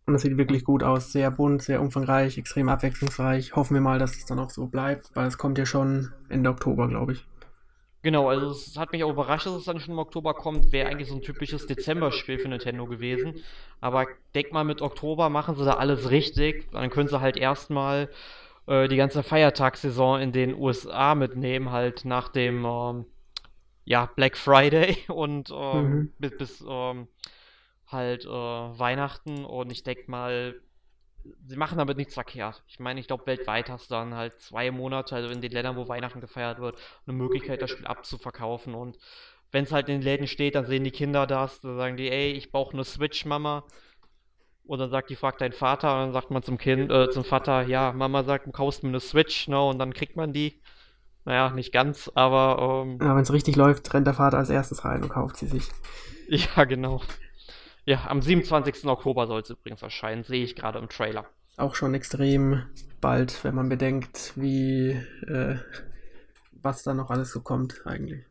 Und das sieht wirklich gut aus, sehr bunt, sehr umfangreich, extrem abwechslungsreich. Hoffen wir mal, dass es dann auch so bleibt, weil es kommt ja schon Ende Oktober, glaube ich. Genau, also es hat mich auch überrascht, dass es dann schon im Oktober kommt. Wäre eigentlich so ein typisches Dezember-Spiel für Nintendo gewesen. Aber denk mal, mit Oktober machen sie da alles richtig. Dann können sie halt erstmal äh, die ganze Feiertagssaison in den USA mitnehmen, halt nach dem ähm, ja, Black Friday [LAUGHS] und ähm, mhm. bis, bis ähm, halt äh, Weihnachten und ich denke mal, sie machen damit nichts verkehrt. Ich meine, ich glaube, weltweit hast du dann halt zwei Monate, also in den Ländern, wo Weihnachten gefeiert wird, eine Möglichkeit, das Spiel abzuverkaufen und wenn es halt in den Läden steht, dann sehen die Kinder das, dann sagen die, ey, ich brauche eine Switch, Mama. Und dann sagt die, fragt dein Vater, und dann sagt man zum Kind, äh, zum Vater, ja, Mama sagt, du kaufst mir eine Switch, ne, und dann kriegt man die. Naja, nicht ganz, aber. Ähm, ja, wenn es richtig läuft, rennt der Vater als erstes rein und kauft sie sich. [LAUGHS] Ja, genau. Ja, am 27. Oktober soll es übrigens erscheinen, sehe ich gerade im Trailer. Auch schon extrem bald, wenn man bedenkt, wie. Äh, was da noch alles so kommt, eigentlich.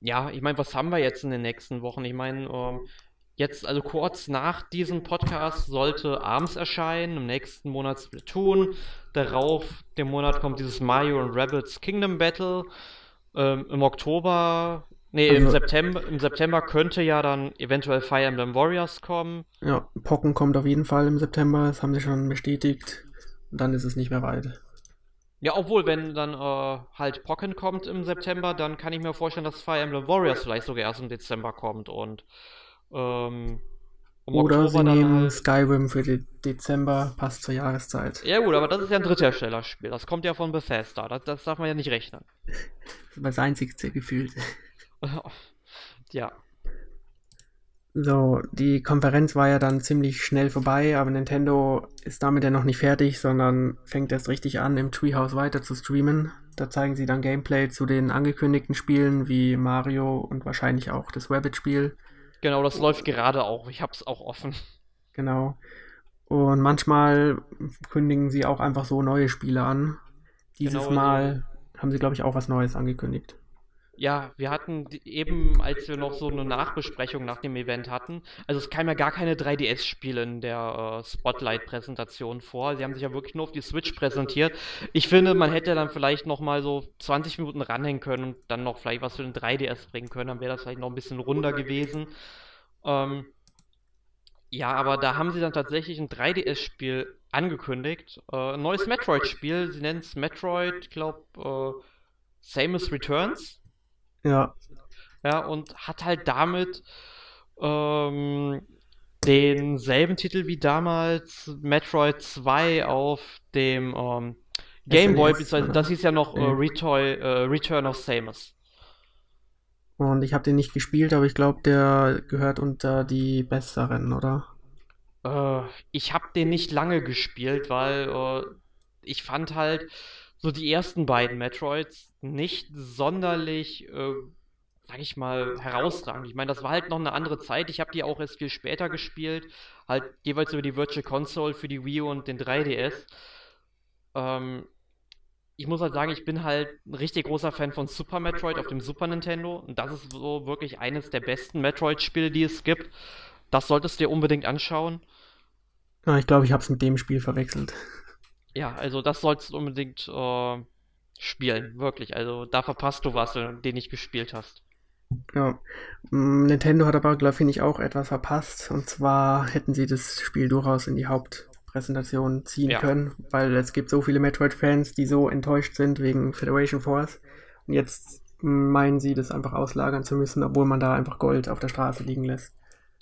Ja, ich meine, was haben wir jetzt in den nächsten Wochen? Ich meine, ähm, Jetzt, also kurz nach diesem Podcast, sollte abends erscheinen, im nächsten Monat Splatoon. Darauf, dem Monat kommt dieses Mario und Rabbits Kingdom Battle. Ähm, Im Oktober, nee, also, im September, im September könnte ja dann eventuell Fire Emblem Warriors kommen. Ja, Pocken kommt auf jeden Fall im September, das haben sie schon bestätigt. Und dann ist es nicht mehr weit. Ja, obwohl, wenn dann äh, halt Pocken kommt im September, dann kann ich mir vorstellen, dass Fire Emblem Warriors vielleicht sogar erst im Dezember kommt und ähm, um Oder sie nehmen halt... Skyrim für den Dezember, passt zur Jahreszeit. Ja gut, aber das ist ja ein Drittherstellerspiel. Das kommt ja von Bethesda. Das, das darf man ja nicht rechnen. Das [LAUGHS] ist das einzigste gefühlt. [LAUGHS] ja. So, die Konferenz war ja dann ziemlich schnell vorbei, aber Nintendo ist damit ja noch nicht fertig, sondern fängt erst richtig an, im Treehouse weiter zu streamen. Da zeigen sie dann Gameplay zu den angekündigten Spielen wie Mario und wahrscheinlich auch das Rabbit-Spiel. Genau, das läuft gerade auch. Ich hab's auch offen. Genau. Und manchmal kündigen sie auch einfach so neue Spiele an. Dieses genau, Mal also, haben sie, glaube ich, auch was Neues angekündigt. Ja, wir hatten eben, als wir noch so eine Nachbesprechung nach dem Event hatten, also es kamen ja gar keine 3DS-Spiele in der äh, Spotlight-Präsentation vor. Sie haben sich ja wirklich nur auf die Switch präsentiert. Ich finde, man hätte dann vielleicht noch mal so 20 Minuten ranhängen können und dann noch vielleicht was für den 3DS bringen können. Dann wäre das vielleicht noch ein bisschen runder gewesen. Ähm, ja, aber da haben sie dann tatsächlich ein 3DS-Spiel angekündigt. Äh, ein neues Metroid-Spiel. Sie nennen es Metroid, ich glaube, äh, Samus Returns. Ja. Ja, und hat halt damit ähm, denselben Titel wie damals Metroid 2 auf dem ähm, Game Boy, beziehungsweise das hieß ja noch äh, Retoy, äh, Return of Samus. Und ich habe den nicht gespielt, aber ich glaube, der gehört unter die besseren, oder? Äh, ich habe den nicht lange gespielt, weil äh, ich fand halt so die ersten beiden Metroids nicht sonderlich, äh, sag ich mal, herausragend. Ich meine, das war halt noch eine andere Zeit. Ich habe die auch erst viel später gespielt, halt jeweils über die Virtual Console für die Wii und den 3DS. Ähm, ich muss halt sagen, ich bin halt ein richtig großer Fan von Super Metroid auf dem Super Nintendo. Und das ist so wirklich eines der besten Metroid-Spiele, die es gibt. Das solltest du dir unbedingt anschauen. Ja, ich glaube, ich habe es mit dem Spiel verwechselt. Ja, also das sollst du unbedingt äh, spielen, wirklich. Also da verpasst du was, den nicht gespielt hast. Ja, mm, Nintendo hat aber, glaube ich, auch etwas verpasst. Und zwar hätten sie das Spiel durchaus in die Haupt Präsentation ziehen ja. können, weil es gibt so viele Metroid-Fans, die so enttäuscht sind wegen Federation Force. Und jetzt meinen sie, das einfach auslagern zu müssen, obwohl man da einfach Gold auf der Straße liegen lässt.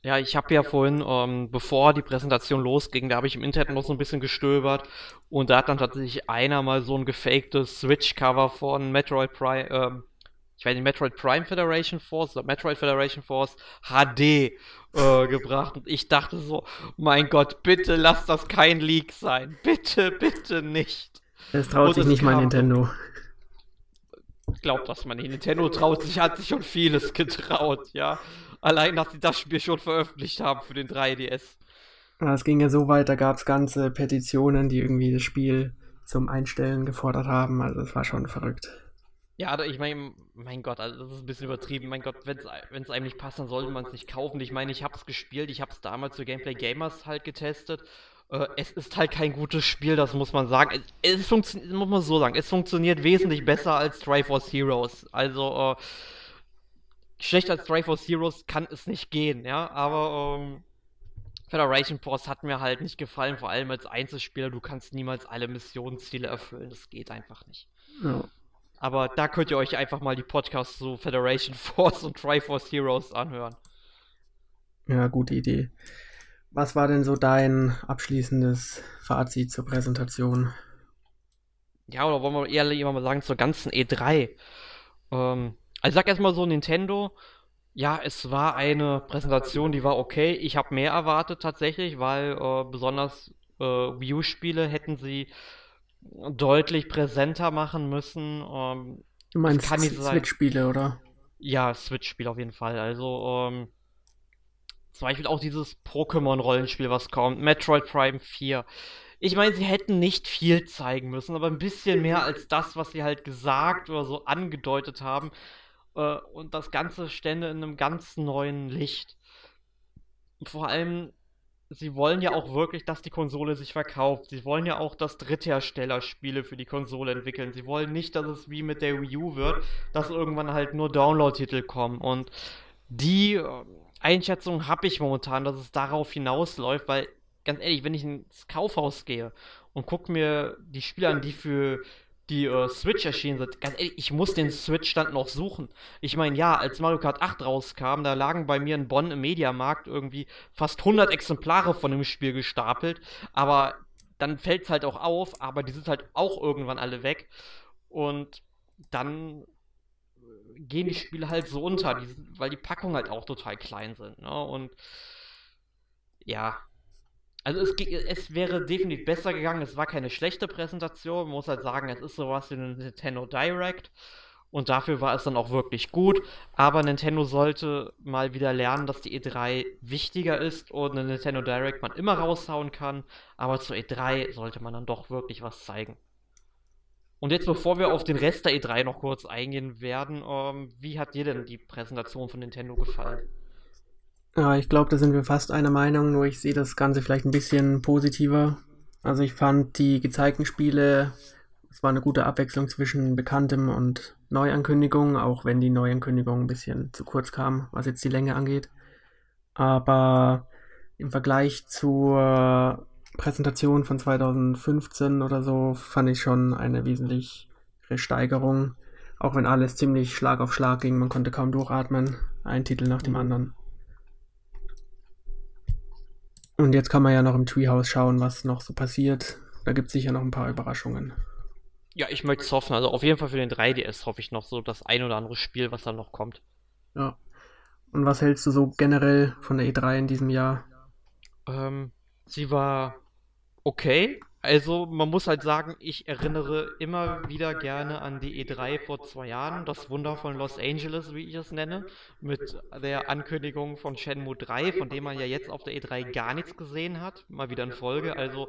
Ja, ich habe ja vorhin, ähm, bevor die Präsentation losging, da habe ich im Internet noch so ein bisschen gestöbert und da hat dann tatsächlich einer mal so ein gefaktes Switch-Cover von Metroid Prime, ähm, ich weiß nicht, Metroid Prime Federation Force oder Metroid Federation Force HD äh, gebracht. Und ich dachte so, mein Gott, bitte lass das kein Leak sein. Bitte, bitte nicht. Es traut Und sich nicht mal Nintendo. Glaubt das man nicht. Nintendo traut sich, hat sich schon vieles getraut, ja. Allein, dass sie das Spiel schon veröffentlicht haben für den 3DS. Es ging ja so weit, da gab es ganze Petitionen, die irgendwie das Spiel zum Einstellen gefordert haben. Also es war schon verrückt. Ja, ich meine, mein Gott, also das ist ein bisschen übertrieben. Mein Gott, wenn es einem nicht passt, dann sollte man es nicht kaufen. Ich meine, ich habe es gespielt, ich habe es damals zu Gameplay Gamers halt getestet. Äh, es ist halt kein gutes Spiel, das muss man sagen. Es, es funktioniert, muss man so sagen, es funktioniert wesentlich besser als Triforce Heroes. Also, äh, schlechter als Triforce Heroes kann es nicht gehen, ja, aber, ähm, Federation Force hat mir halt nicht gefallen, vor allem als Einzelspieler. Du kannst niemals alle Missionsziele erfüllen. Das geht einfach nicht. Ja. Aber da könnt ihr euch einfach mal die Podcasts zu Federation [LAUGHS] Force und Triforce Heroes anhören. Ja, gute Idee. Was war denn so dein abschließendes Fazit zur Präsentation? Ja, oder wollen wir eher mal sagen zur ganzen E3? Ähm, also ich sag erstmal so Nintendo. Ja, es war eine Präsentation, die war okay. Ich habe mehr erwartet tatsächlich, weil äh, besonders äh, Wii U-Spiele hätten sie deutlich präsenter machen müssen. Ähm, du meinst Switch-Spiele, oder? Ja, Switch-Spiele auf jeden Fall. Also, ähm, zum Beispiel auch dieses Pokémon-Rollenspiel, was kommt, Metroid Prime 4. Ich meine, sie hätten nicht viel zeigen müssen, aber ein bisschen mehr als das, was sie halt gesagt oder so angedeutet haben. Äh, und das Ganze stände in einem ganz neuen Licht. Vor allem sie wollen ja auch wirklich, dass die Konsole sich verkauft. Sie wollen ja auch, dass Dritthersteller Spiele für die Konsole entwickeln. Sie wollen nicht, dass es wie mit der Wii U wird, dass irgendwann halt nur Download-Titel kommen. Und die äh, Einschätzung habe ich momentan, dass es darauf hinausläuft, weil ganz ehrlich, wenn ich ins Kaufhaus gehe und gucke mir die Spiele an, die für die äh, Switch erschienen sind, ganz ehrlich, ich muss den Switch-Stand noch suchen. Ich meine, ja, als Mario Kart 8 rauskam, da lagen bei mir in Bonn im Mediamarkt irgendwie fast 100 Exemplare von dem Spiel gestapelt, aber dann fällt es halt auch auf, aber die sind halt auch irgendwann alle weg und dann gehen die Spiele halt so unter, die, weil die Packungen halt auch total klein sind, ne? Und ja, also es, es, wäre definitiv besser gegangen. Es war keine schlechte Präsentation. Man muss halt sagen, es ist sowas wie ein Nintendo Direct. Und dafür war es dann auch wirklich gut. Aber Nintendo sollte mal wieder lernen, dass die E3 wichtiger ist und eine Nintendo Direct man immer raushauen kann. Aber zur E3 sollte man dann doch wirklich was zeigen. Und jetzt, bevor wir auf den Rest der E3 noch kurz eingehen werden, ähm, wie hat dir denn die Präsentation von Nintendo gefallen? Ja, ich glaube, da sind wir fast einer Meinung, nur ich sehe das Ganze vielleicht ein bisschen positiver. Also ich fand die gezeigten Spiele, es war eine gute Abwechslung zwischen Bekanntem und Neuankündigungen, auch wenn die Neuankündigung ein bisschen zu kurz kam, was jetzt die Länge angeht. Aber im Vergleich zur Präsentation von 2015 oder so fand ich schon eine wesentliche Steigerung. Auch wenn alles ziemlich Schlag auf Schlag ging, man konnte kaum durchatmen. Ein Titel nach dem anderen. Und jetzt kann man ja noch im Treehouse schauen, was noch so passiert. Da gibt es sicher noch ein paar Überraschungen. Ja, ich möchte es hoffen. Also auf jeden Fall für den 3DS hoffe ich noch so das ein oder andere Spiel, was dann noch kommt. Ja. Und was hältst du so generell von der E3 in diesem Jahr? Ähm, sie war okay. Also man muss halt sagen, ich erinnere immer wieder gerne an die E3 vor zwei Jahren, das Wunder von Los Angeles, wie ich es nenne, mit der Ankündigung von Shenmue 3, von dem man ja jetzt auf der E3 gar nichts gesehen hat, mal wieder in Folge. Also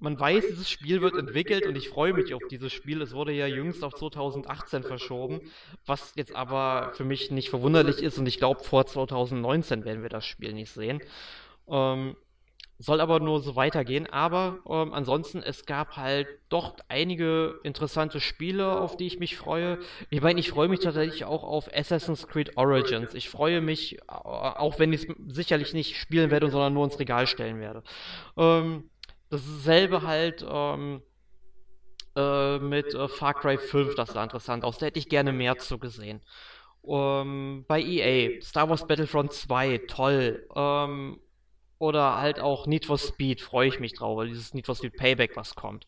man weiß, dieses Spiel wird entwickelt und ich freue mich auf dieses Spiel. Es wurde ja jüngst auf 2018 verschoben, was jetzt aber für mich nicht verwunderlich ist und ich glaube, vor 2019 werden wir das Spiel nicht sehen. Ähm, soll aber nur so weitergehen. Aber ähm, ansonsten, es gab halt doch einige interessante Spiele, auf die ich mich freue. Ich meine, ich freue mich tatsächlich auch auf Assassin's Creed Origins. Ich freue mich, äh, auch wenn ich es sicherlich nicht spielen werde, sondern nur ins Regal stellen werde. Ähm, dasselbe halt ähm, äh, mit äh, Far Cry 5, das sah interessant aus. Da hätte ich gerne mehr zu gesehen. Ähm, bei EA, Star Wars Battlefront 2, toll. Ähm, oder halt auch Need for Speed, freue ich mich drauf, weil dieses Need for Speed Payback, was kommt.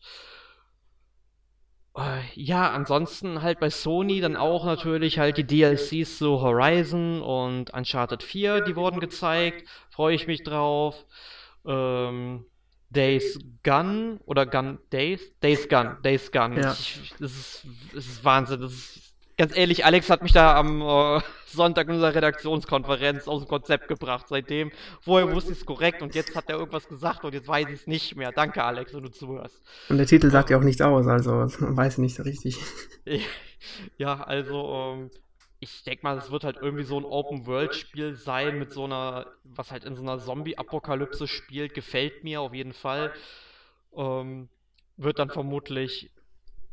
Äh, ja, ansonsten halt bei Sony dann auch natürlich halt die DLCs zu Horizon und Uncharted 4, die wurden gezeigt, freue ich mich drauf. Ähm, Days Gun oder Gun Days? Days Gun, Days Gun. Ja. Ich, das, ist, das ist Wahnsinn. Das ist ganz ehrlich, Alex hat mich da am äh, Sonntag in unserer Redaktionskonferenz aus dem Konzept gebracht. Seitdem, vorher wusste ich es korrekt und jetzt hat er irgendwas gesagt und jetzt weiß ich es nicht mehr. Danke, Alex, wenn du zuhörst. Und der Titel sagt ja auch nichts aus, also man weiß nicht so richtig. [LAUGHS] ja, also, ähm, ich denke mal, es wird halt irgendwie so ein Open-World-Spiel sein mit so einer, was halt in so einer Zombie-Apokalypse spielt. Gefällt mir auf jeden Fall. Ähm, wird dann vermutlich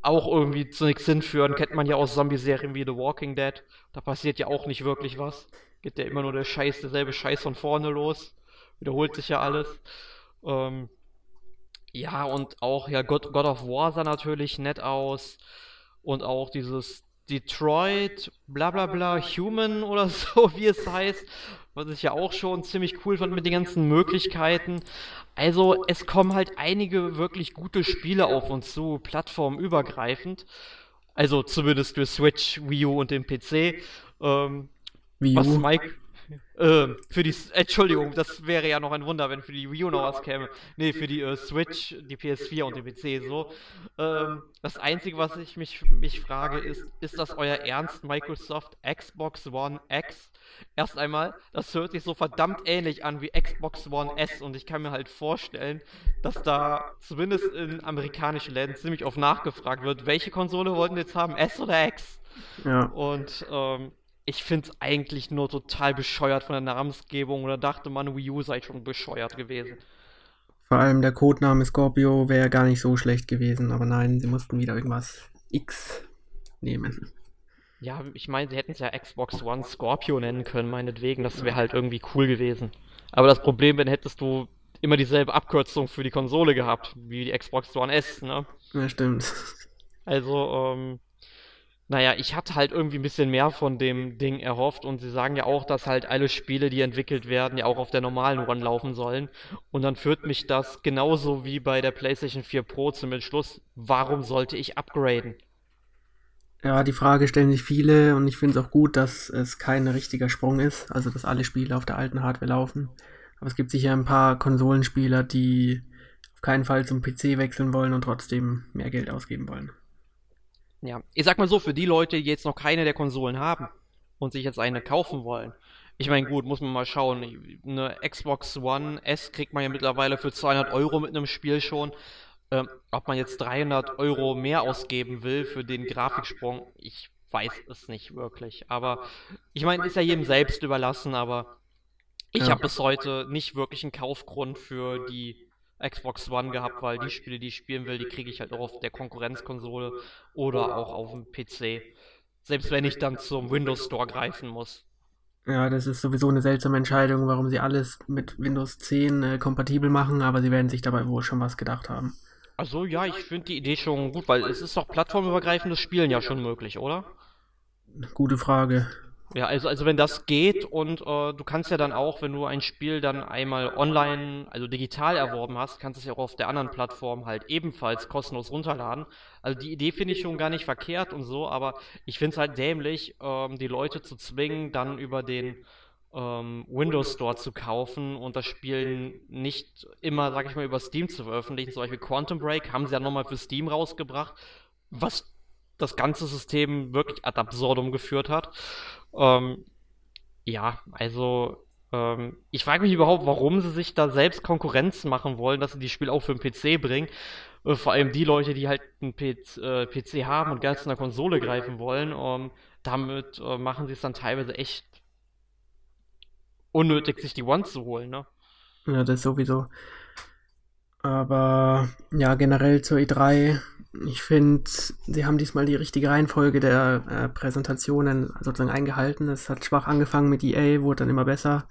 auch irgendwie zu nichts hinführen. Kennt man ja aus Zombie-Serien wie The Walking Dead. Da passiert ja auch nicht wirklich was. Geht ja immer nur der Scheiß, derselbe Scheiß von vorne los. Wiederholt sich ja alles. Ähm, ja, und auch, ja, God, God of War sah natürlich nett aus. Und auch dieses Detroit, bla bla bla, Human oder [LAUGHS] so, wie es heißt. Was ich ja auch schon ziemlich cool fand mit den ganzen Möglichkeiten. Also es kommen halt einige wirklich gute Spiele auf uns zu, plattformübergreifend. Also zumindest für Switch, Wii U und den PC. Ähm, Wii U? Was Mike, äh, für die, Entschuldigung, das wäre ja noch ein Wunder, wenn für die Wii U noch was käme. Nee, für die äh, Switch, die PS4 und den PC so. Ähm, das Einzige, was ich mich, mich frage, ist, ist das euer Ernst, Microsoft Xbox One X? Erst einmal, das hört sich so verdammt ähnlich an wie Xbox One S und ich kann mir halt vorstellen, dass da zumindest in amerikanischen Läden ziemlich oft nachgefragt wird, welche Konsole wollten wir jetzt haben, S oder X? Ja. Und ähm, ich finde es eigentlich nur total bescheuert von der Namensgebung oder dachte man, Wii U sei schon bescheuert gewesen. Vor allem der Codename Scorpio wäre gar nicht so schlecht gewesen, aber nein, sie mussten wieder irgendwas X nehmen. Ja, ich meine, sie hätten es ja Xbox One Scorpio nennen können, meinetwegen. Das wäre halt irgendwie cool gewesen. Aber das Problem wäre, hättest du immer dieselbe Abkürzung für die Konsole gehabt, wie die Xbox One S, ne? Ja, stimmt. Also, ähm, naja, ich hatte halt irgendwie ein bisschen mehr von dem Ding erhofft und sie sagen ja auch, dass halt alle Spiele, die entwickelt werden, ja auch auf der normalen One laufen sollen. Und dann führt mich das genauso wie bei der PlayStation 4 Pro zum Entschluss, warum sollte ich upgraden? Ja, die Frage stellen sich viele und ich finde es auch gut, dass es kein richtiger Sprung ist, also dass alle Spiele auf der alten Hardware laufen. Aber es gibt sicher ein paar Konsolenspieler, die auf keinen Fall zum PC wechseln wollen und trotzdem mehr Geld ausgeben wollen. Ja, ich sag mal so, für die Leute, die jetzt noch keine der Konsolen haben und sich jetzt eine kaufen wollen, ich meine, gut, muss man mal schauen. Eine Xbox One S kriegt man ja mittlerweile für 200 Euro mit einem Spiel schon. Ähm, ob man jetzt 300 Euro mehr ausgeben will für den Grafiksprung, ich weiß es nicht wirklich. Aber ich meine, ist ja jedem selbst überlassen, aber ich ja. habe bis heute nicht wirklich einen Kaufgrund für die Xbox One gehabt, weil die Spiele, die ich spielen will, die kriege ich halt auch auf der Konkurrenzkonsole oder auch auf dem PC. Selbst wenn ich dann zum Windows Store greifen muss. Ja, das ist sowieso eine seltsame Entscheidung, warum sie alles mit Windows 10 äh, kompatibel machen, aber sie werden sich dabei wohl schon was gedacht haben. Also ja, ich finde die Idee schon gut, weil es ist doch plattformübergreifendes Spielen ja schon möglich, oder? Gute Frage. Ja, also, also wenn das geht und äh, du kannst ja dann auch, wenn du ein Spiel dann einmal online, also digital erworben hast, kannst du es ja auch auf der anderen Plattform halt ebenfalls kostenlos runterladen. Also die Idee finde ich schon gar nicht verkehrt und so, aber ich finde es halt dämlich, ähm, die Leute zu zwingen, dann über den ähm, Windows Store zu kaufen und das Spiel nicht immer, sag ich mal, über Steam zu veröffentlichen. Zum Beispiel Quantum Break haben sie ja nochmal für Steam rausgebracht, was das ganze System wirklich ad absurdum geführt hat. Ähm, ja, also ähm, ich frage mich überhaupt, warum sie sich da selbst Konkurrenz machen wollen, dass sie die Spiele auch für den PC bringen. Äh, vor allem die Leute, die halt einen PC, äh, haben und ganz in der Konsole greifen wollen. Ähm, damit äh, machen sie es dann teilweise echt unnötig, sich die One zu holen, ne? Ja, das sowieso. Aber ja, generell zur E3 ich finde, sie haben diesmal die richtige Reihenfolge der äh, Präsentationen sozusagen eingehalten. Es hat schwach angefangen mit EA, wurde dann immer besser.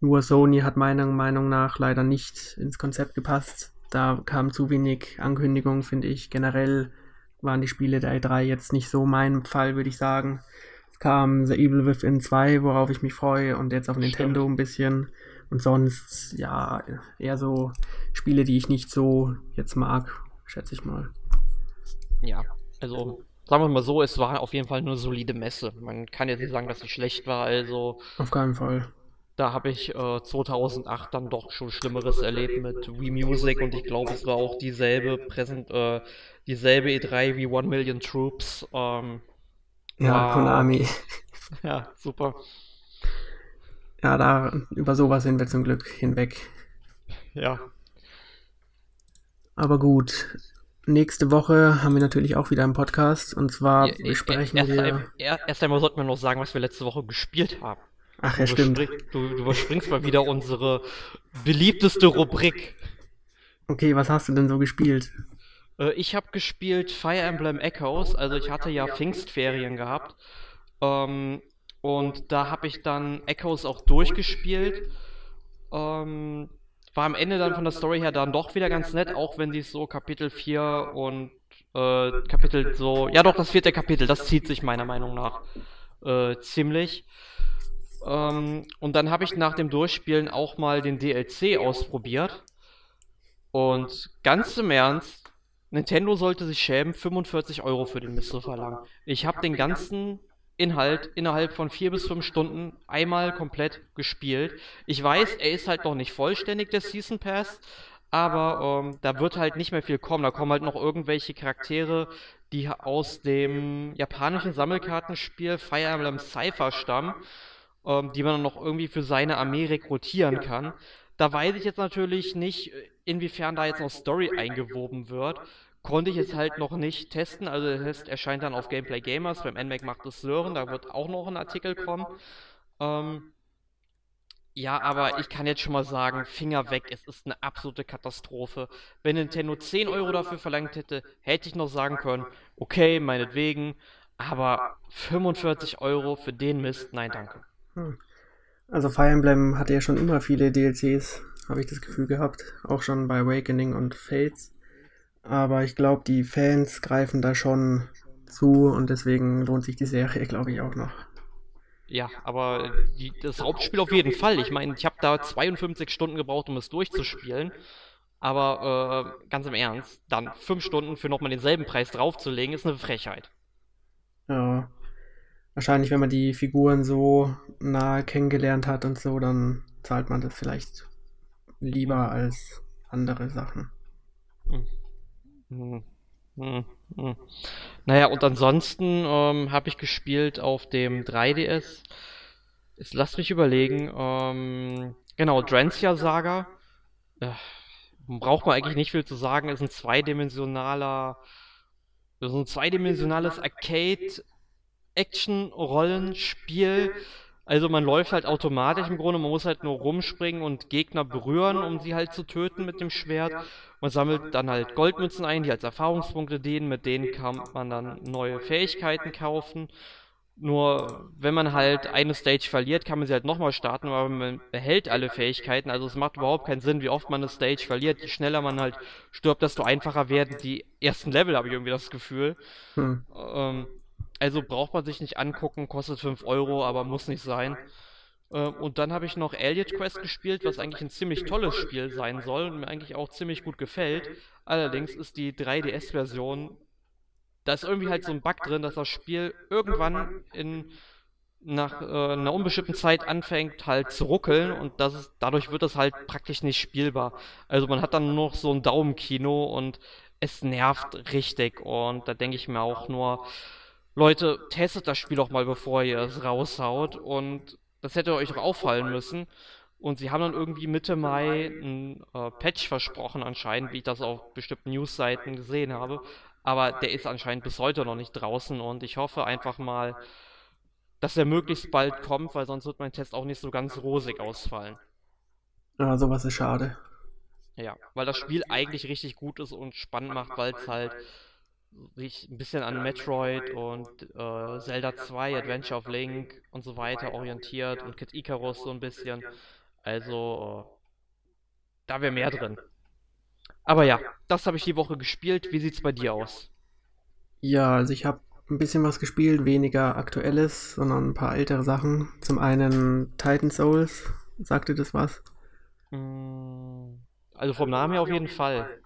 Nur Sony hat meiner Meinung nach leider nicht ins Konzept gepasst. Da kam zu wenig Ankündigungen, finde ich. Generell waren die Spiele der E3 jetzt nicht so mein Fall, würde ich sagen. Kam The Evil Within 2, worauf ich mich freue, und jetzt auf Nintendo ein bisschen. Und sonst, ja, eher so Spiele, die ich nicht so jetzt mag, schätze ich mal. Ja, also sagen wir mal so, es war auf jeden Fall eine solide Messe. Man kann jetzt nicht sagen, dass sie schlecht war, also. Auf keinen Fall. Da habe ich äh, 2008 dann doch schon Schlimmeres erlebt mit Wii Music und ich glaube, es war auch dieselbe Präsent, äh, dieselbe E3 wie One Million Troops. Ähm, ja, war, Konami. [LAUGHS] Ja, super. Ja, da über sowas sind wir zum Glück hinweg. Ja. Aber gut, Nächste Woche haben wir natürlich auch wieder einen Podcast und zwar ja, besprechen erst wir. Ein, erst einmal sollten wir noch sagen, was wir letzte Woche gespielt haben. Ach ja, du stimmt. Du, du überspringst mal wieder unsere beliebteste Rubrik. Okay, was hast du denn so gespielt? Äh, ich habe gespielt Fire Emblem Echoes, also ich hatte ja Pfingstferien gehabt. Ähm, und da habe ich dann Echoes auch durchgespielt. Ähm, war am Ende dann von der Story her dann doch wieder ganz nett, auch wenn die so Kapitel 4 und äh, Kapitel so, ja doch, das vierte Kapitel, das zieht sich meiner Meinung nach äh, ziemlich. Ähm, und dann habe ich nach dem Durchspielen auch mal den DLC ausprobiert. Und ganz im Ernst, Nintendo sollte sich schämen, 45 Euro für den Mist zu verlangen. Ich habe den ganzen Inhalt innerhalb von vier bis fünf Stunden einmal komplett gespielt. Ich weiß, er ist halt noch nicht vollständig, der Season Pass, aber ähm, da wird halt nicht mehr viel kommen. Da kommen halt noch irgendwelche Charaktere, die aus dem japanischen Sammelkartenspiel Fire Emblem Cypher stammen, ähm, die man dann noch irgendwie für seine Armee rekrutieren kann. Da weiß ich jetzt natürlich nicht, inwiefern da jetzt noch Story eingewoben wird konnte ich jetzt halt noch nicht testen. Also der Test erscheint dann auf Gameplay Gamers. Beim NMAC macht es Sören, da wird auch noch ein Artikel kommen. Ähm, ja, aber ich kann jetzt schon mal sagen, Finger weg, es ist eine absolute Katastrophe. Wenn Nintendo 10 Euro dafür verlangt hätte, hätte ich noch sagen können, okay, meinetwegen, aber 45 Euro für den Mist, nein, danke. Hm. Also Fire Emblem hatte ja schon immer viele DLCs, habe ich das Gefühl gehabt. Auch schon bei Awakening und Fates. Aber ich glaube, die Fans greifen da schon zu und deswegen lohnt sich die Serie, glaube ich, auch noch. Ja, aber die, das Hauptspiel auf jeden Fall. Ich meine, ich habe da 52 Stunden gebraucht, um es durchzuspielen. Aber äh, ganz im Ernst, dann 5 Stunden für nochmal denselben Preis draufzulegen, ist eine Frechheit. Ja. Wahrscheinlich, wenn man die Figuren so nahe kennengelernt hat und so, dann zahlt man das vielleicht lieber als andere Sachen. Hm, hm, hm. Naja, und ansonsten ähm, habe ich gespielt auf dem 3DS. Jetzt lasst mich überlegen. Ähm, genau, Drancia Saga. Äh, braucht man eigentlich nicht viel zu sagen. Ist ein zweidimensionaler, ist ein zweidimensionales Arcade-Action-Rollenspiel. Also man läuft halt automatisch im Grunde, man muss halt nur rumspringen und Gegner berühren, um sie halt zu töten mit dem Schwert. Man sammelt dann halt Goldmünzen ein, die als Erfahrungspunkte dienen, mit denen kann man dann neue Fähigkeiten kaufen. Nur wenn man halt eine Stage verliert, kann man sie halt nochmal starten, aber man behält alle Fähigkeiten. Also es macht überhaupt keinen Sinn, wie oft man eine Stage verliert. Je schneller man halt stirbt, desto einfacher werden die ersten Level, habe ich irgendwie das Gefühl. Hm. Ähm, also braucht man sich nicht angucken, kostet 5 Euro, aber muss nicht sein. Ähm, und dann habe ich noch Elliot Quest gespielt, was eigentlich ein ziemlich tolles Spiel sein soll und mir eigentlich auch ziemlich gut gefällt. Allerdings ist die 3DS-Version da ist irgendwie halt so ein Bug drin, dass das Spiel irgendwann in nach äh, einer unbestimmten Zeit anfängt halt zu ruckeln und das ist, dadurch wird es halt praktisch nicht spielbar. Also man hat dann nur noch so ein Daumenkino und es nervt richtig und da denke ich mir auch nur, Leute, testet das Spiel doch mal, bevor ihr es raushaut und das hätte euch doch auffallen müssen. Und sie haben dann irgendwie Mitte Mai ein äh, Patch versprochen anscheinend, wie ich das auf bestimmten Newsseiten gesehen habe aber der ist anscheinend bis heute noch nicht draußen und ich hoffe einfach mal, dass er möglichst bald kommt, weil sonst wird mein Test auch nicht so ganz rosig ausfallen. Ja, sowas ist schade. Ja, weil das Spiel eigentlich richtig gut ist und spannend macht, weil es halt sich ein bisschen an Metroid und äh, Zelda 2, Adventure of Link und so weiter orientiert und Kid Icarus so ein bisschen. Also, äh, da wäre mehr drin. Aber ja, das habe ich die Woche gespielt. Wie sieht's bei dir aus? Ja, also ich habe ein bisschen was gespielt, weniger aktuelles, sondern ein paar ältere Sachen. Zum einen Titan Souls, sagte das was? Mm, also vom Namen her auf jeden Fall.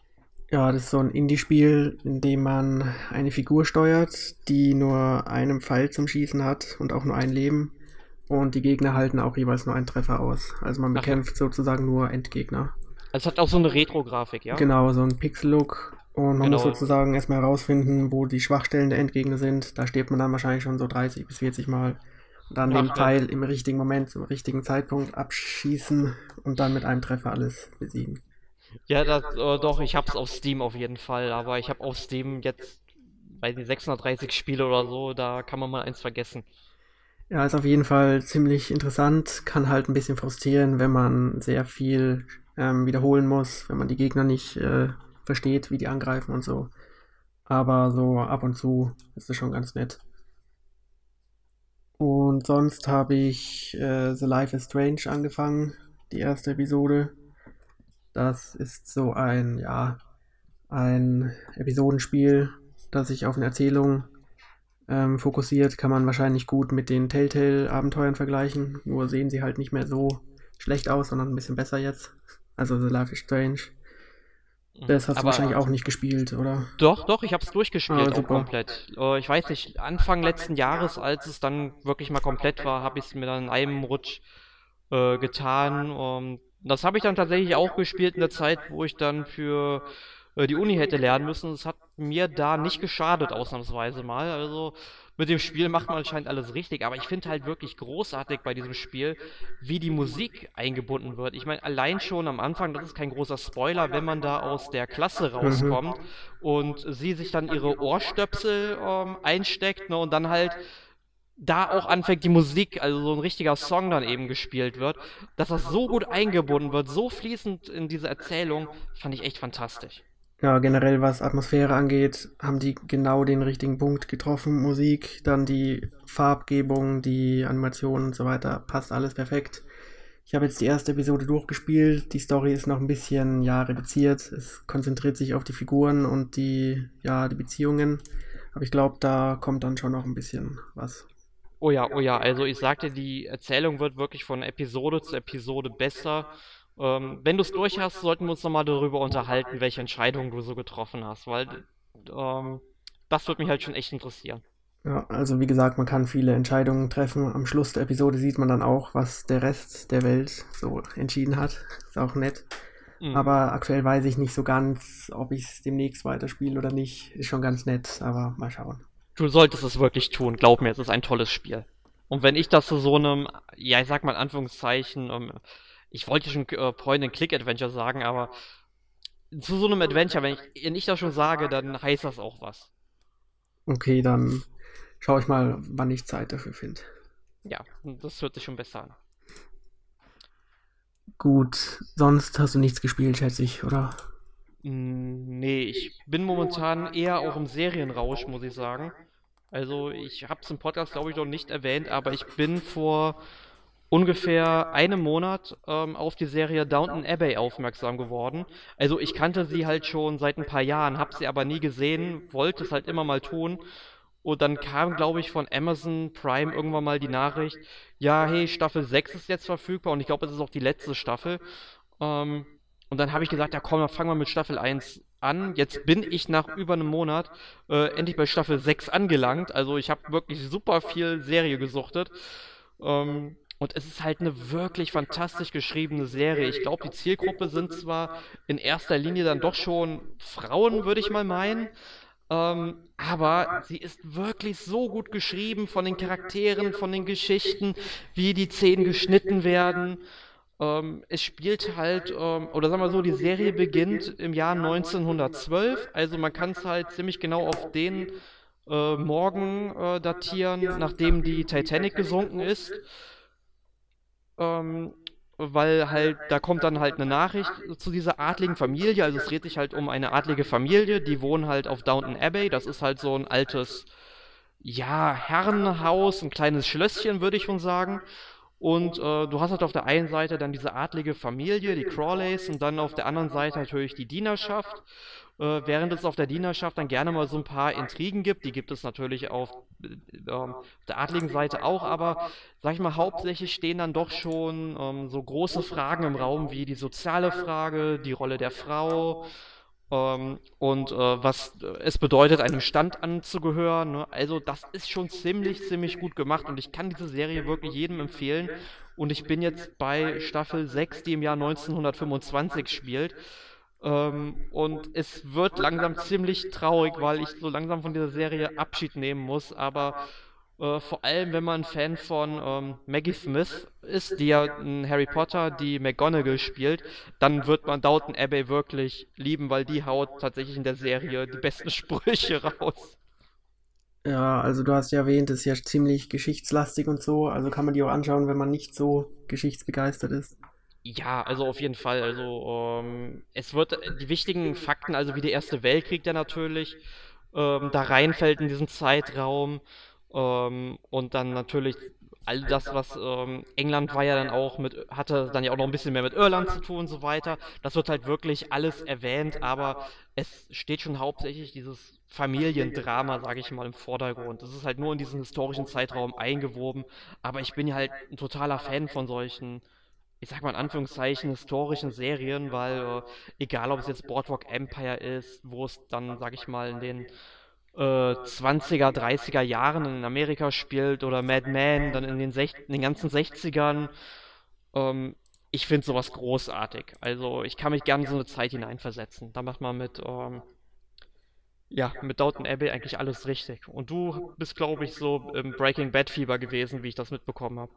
Ja, das ist so ein Indie-Spiel, in dem man eine Figur steuert, die nur einen Pfeil zum Schießen hat und auch nur ein Leben. Und die Gegner halten auch jeweils nur einen Treffer aus. Also man bekämpft Ach. sozusagen nur Endgegner. Also es hat auch so eine Retro-Grafik, ja? Genau, so ein Pixel-Look. Und man genau. muss sozusagen erstmal herausfinden, wo die Schwachstellen der Endgegner sind. Da stirbt man dann wahrscheinlich schon so 30 bis 40 Mal. Und dann Ach, den Pfeil im richtigen Moment, zum richtigen Zeitpunkt abschießen und dann mit einem Treffer alles besiegen. Ja, das, äh, doch, ich hab's auf Steam auf jeden Fall, aber ich hab auf Steam jetzt bei den 630 Spiele oder so, da kann man mal eins vergessen. Ja, ist auf jeden Fall ziemlich interessant, kann halt ein bisschen frustrieren, wenn man sehr viel ähm, wiederholen muss, wenn man die Gegner nicht äh, versteht, wie die angreifen und so. Aber so ab und zu ist es schon ganz nett. Und sonst habe ich äh, The Life is Strange angefangen, die erste Episode. Das ist so ein, ja, ein Episodenspiel, das sich auf eine Erzählung ähm, fokussiert. Kann man wahrscheinlich gut mit den Telltale-Abenteuern vergleichen. Nur sehen sie halt nicht mehr so schlecht aus, sondern ein bisschen besser jetzt. Also The Life is Strange. Mhm. Das hast aber, du wahrscheinlich auch nicht gespielt, oder? Doch, doch, ich habe es durchgespielt, ah, komplett. Uh, ich weiß nicht, Anfang letzten Jahres, als es dann wirklich mal komplett war, habe ich es mir dann in einem Rutsch uh, getan. Das habe ich dann tatsächlich auch gespielt in der Zeit, wo ich dann für uh, die Uni hätte lernen müssen. Es hat mir da nicht geschadet, ausnahmsweise mal. Also mit dem Spiel macht man anscheinend alles richtig, aber ich finde halt wirklich großartig bei diesem Spiel, wie die Musik eingebunden wird. Ich meine, allein schon am Anfang, das ist kein großer Spoiler, wenn man da aus der Klasse mhm. rauskommt mhm. und sie sich dann ihre Ohrstöpsel ähm, einsteckt ne, und dann halt da auch anfängt die Musik, also so ein richtiger Song dann eben gespielt wird, dass das so gut eingebunden wird, so fließend in diese Erzählung, fand ich echt fantastisch. Ja, generell was Atmosphäre angeht, haben die genau den richtigen Punkt getroffen. Musik, dann die Farbgebung, die Animationen und so weiter, passt alles perfekt. Ich habe jetzt die erste Episode durchgespielt. Die Story ist noch ein bisschen ja reduziert. Es konzentriert sich auf die Figuren und die ja die Beziehungen. Aber ich glaube, da kommt dann schon noch ein bisschen was. Oh ja, oh ja. Also ich sagte, die Erzählung wird wirklich von Episode zu Episode besser. Ähm, wenn du es durch hast, sollten wir uns nochmal darüber unterhalten, welche Entscheidungen du so getroffen hast, weil ähm, das würde mich halt schon echt interessieren. Ja, also wie gesagt, man kann viele Entscheidungen treffen. Am Schluss der Episode sieht man dann auch, was der Rest der Welt so entschieden hat. [LAUGHS] Ist auch nett. Mhm. Aber aktuell weiß ich nicht so ganz, ob ich es demnächst weiterspiele oder nicht. Ist schon ganz nett, aber mal schauen. Du solltest es wirklich tun, glaub mir, es ist ein tolles Spiel. Und wenn ich das zu so einem, ja, ich sag mal in Anführungszeichen, um, ähm, ich wollte schon äh, Point-and-Click-Adventure sagen, aber zu so einem Adventure, wenn ich, wenn ich das schon sage, dann heißt das auch was. Okay, dann schaue ich mal, wann ich Zeit dafür finde. Ja, das hört sich schon besser an. Gut, sonst hast du nichts gespielt, schätze ich, oder? Nee, ich bin momentan eher auch im Serienrausch, muss ich sagen. Also ich habe es im Podcast, glaube ich, noch nicht erwähnt, aber ich bin vor ungefähr einem Monat ähm, auf die Serie Downton Abbey aufmerksam geworden. Also ich kannte sie halt schon seit ein paar Jahren, habe sie aber nie gesehen, wollte es halt immer mal tun. Und dann kam, glaube ich, von Amazon Prime irgendwann mal die Nachricht, ja, hey, Staffel 6 ist jetzt verfügbar und ich glaube, es ist auch die letzte Staffel. Ähm, und dann habe ich gesagt, ja komm, dann fangen wir mit Staffel 1 an. Jetzt bin ich nach über einem Monat äh, endlich bei Staffel 6 angelangt. Also ich habe wirklich super viel Serie gesuchtet. Ähm, und es ist halt eine wirklich fantastisch geschriebene Serie. Ich glaube, die Zielgruppe sind zwar in erster Linie dann doch schon Frauen, würde ich mal meinen. Ähm, aber sie ist wirklich so gut geschrieben von den Charakteren, von den Geschichten, wie die Szenen geschnitten werden. Ähm, es spielt halt, ähm, oder sagen wir so, die Serie beginnt im Jahr 1912. Also man kann es halt ziemlich genau auf den äh, Morgen äh, datieren, nachdem die Titanic gesunken ist ähm, weil halt, da kommt dann halt eine Nachricht zu dieser adligen Familie, also es dreht sich halt um eine adlige Familie, die wohnen halt auf Downton Abbey, das ist halt so ein altes, ja, Herrenhaus, ein kleines Schlösschen, würde ich schon sagen. Und äh, du hast halt auf der einen Seite dann diese adlige Familie, die Crawleys, und dann auf der anderen Seite natürlich die Dienerschaft. Äh, während es auf der Dienerschaft dann gerne mal so ein paar Intrigen gibt, die gibt es natürlich auf äh, auf der adligen Seite auch, aber sag ich mal, hauptsächlich stehen dann doch schon ähm, so große Fragen im Raum wie die soziale Frage, die Rolle der Frau, ähm, und äh, was es bedeutet, einem Stand anzugehören. Ne? Also das ist schon ziemlich, ziemlich gut gemacht und ich kann diese Serie wirklich jedem empfehlen. Und ich bin jetzt bei Staffel 6, die im Jahr 1925 spielt. Ähm, und es wird langsam ziemlich traurig, weil ich so langsam von dieser Serie Abschied nehmen muss. Aber äh, vor allem, wenn man Fan von ähm, Maggie Smith ist, die ja in Harry Potter die McGonagall spielt, dann wird man Downton Abbey wirklich lieben, weil die haut tatsächlich in der Serie die besten [LAUGHS] Sprüche raus. Ja, also du hast ja erwähnt, es ist ja ziemlich geschichtslastig und so, also kann man die auch anschauen, wenn man nicht so geschichtsbegeistert ist. Ja, also auf jeden Fall. Also ähm, es wird die wichtigen Fakten, also wie der Erste Weltkrieg, der natürlich ähm, da reinfällt in diesen Zeitraum ähm, und dann natürlich all das, was ähm, England war ja dann auch mit, hatte dann ja auch noch ein bisschen mehr mit Irland zu tun und so weiter. Das wird halt wirklich alles erwähnt, aber es steht schon hauptsächlich dieses Familiendrama, sage ich mal, im Vordergrund. Das ist halt nur in diesen historischen Zeitraum eingewoben, aber ich bin ja halt ein totaler Fan von solchen ich sag mal in Anführungszeichen, historischen Serien, weil äh, egal ob es jetzt Boardwalk Empire ist, wo es dann, sag ich mal, in den äh, 20er, 30er Jahren in Amerika spielt oder Mad Men dann in den, Sech in den ganzen 60ern, ähm, ich finde sowas großartig. Also ich kann mich gerne so eine Zeit hineinversetzen. Da macht man mit, ähm, ja, mit Downton Abbey eigentlich alles richtig. Und du bist, glaube ich, so im Breaking Bad Fieber gewesen, wie ich das mitbekommen habe.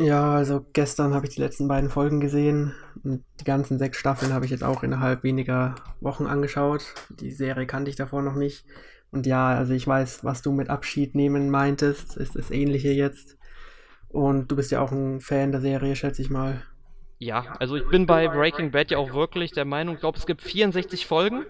Ja, also gestern habe ich die letzten beiden Folgen gesehen und die ganzen sechs Staffeln habe ich jetzt auch innerhalb weniger Wochen angeschaut. Die Serie kannte ich davor noch nicht. Und ja, also ich weiß, was du mit Abschied nehmen meintest, ist das ähnliche jetzt. Und du bist ja auch ein Fan der Serie, schätze ich mal. Ja, also ich bin bei Breaking Bad ja auch wirklich der Meinung, ich glaube, es gibt 64 Folgen.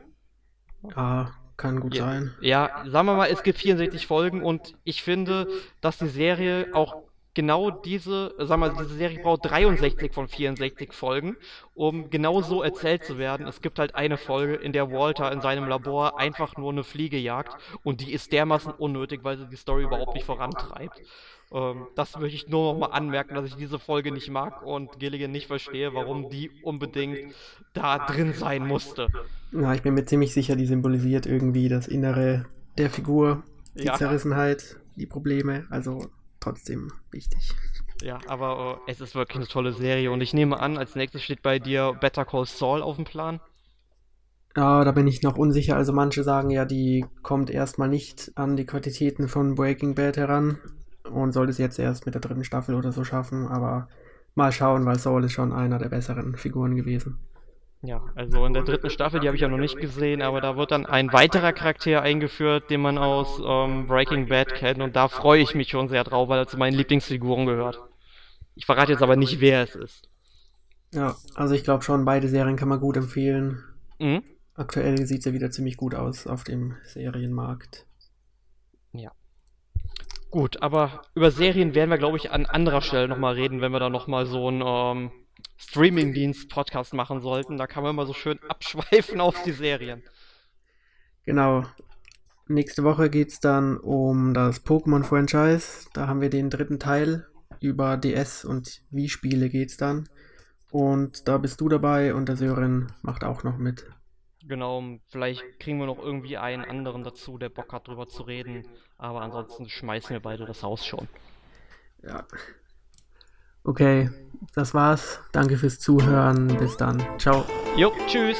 Ja, kann gut ja, sein. Ja, sagen wir mal, es gibt 64 Folgen und ich finde, dass die Serie auch genau diese, sag mal, diese Serie braucht 63 von 64 Folgen, um genau so erzählt zu werden. Es gibt halt eine Folge, in der Walter in seinem Labor einfach nur eine Fliege jagt und die ist dermaßen unnötig, weil sie die Story überhaupt nicht vorantreibt. Ähm, das möchte ich nur noch mal anmerken, dass ich diese Folge nicht mag und Gilligan nicht verstehe, warum die unbedingt da drin sein musste. Ja, ich bin mir ziemlich sicher, die symbolisiert irgendwie das Innere der Figur, die ja. Zerrissenheit, die Probleme. Also trotzdem wichtig. Ja, aber uh, es ist wirklich eine tolle Serie und ich nehme an, als nächstes steht bei dir Better Call Saul auf dem Plan. Ja, da bin ich noch unsicher. Also manche sagen ja, die kommt erstmal nicht an die Quantitäten von Breaking Bad heran und soll es jetzt erst mit der dritten Staffel oder so schaffen, aber mal schauen, weil Saul ist schon einer der besseren Figuren gewesen. Ja, also in der dritten Staffel, die habe ich ja noch nicht gesehen, aber da wird dann ein weiterer Charakter eingeführt, den man aus ähm, Breaking Bad kennt und da freue ich mich schon sehr drauf, weil er zu meinen Lieblingsfiguren gehört. Ich verrate jetzt aber nicht, wer es ist. Ja, also ich glaube schon, beide Serien kann man gut empfehlen. Mhm. Aktuell sieht es ja wieder ziemlich gut aus auf dem Serienmarkt. Ja. Gut, aber über Serien werden wir, glaube ich, an anderer Stelle nochmal reden, wenn wir da nochmal so einen ähm, Streaming-Dienst-Podcast machen sollten. Da kann man immer so schön abschweifen auf die Serien. Genau. Nächste Woche geht es dann um das Pokémon-Franchise. Da haben wir den dritten Teil. Über DS und Wii-Spiele geht es dann. Und da bist du dabei und der Sören macht auch noch mit. Genau, vielleicht kriegen wir noch irgendwie einen anderen dazu, der Bock hat, drüber zu reden. Aber ansonsten schmeißen wir beide das Haus schon. Ja. Okay, das war's. Danke fürs Zuhören. Bis dann. Ciao. Jo, tschüss.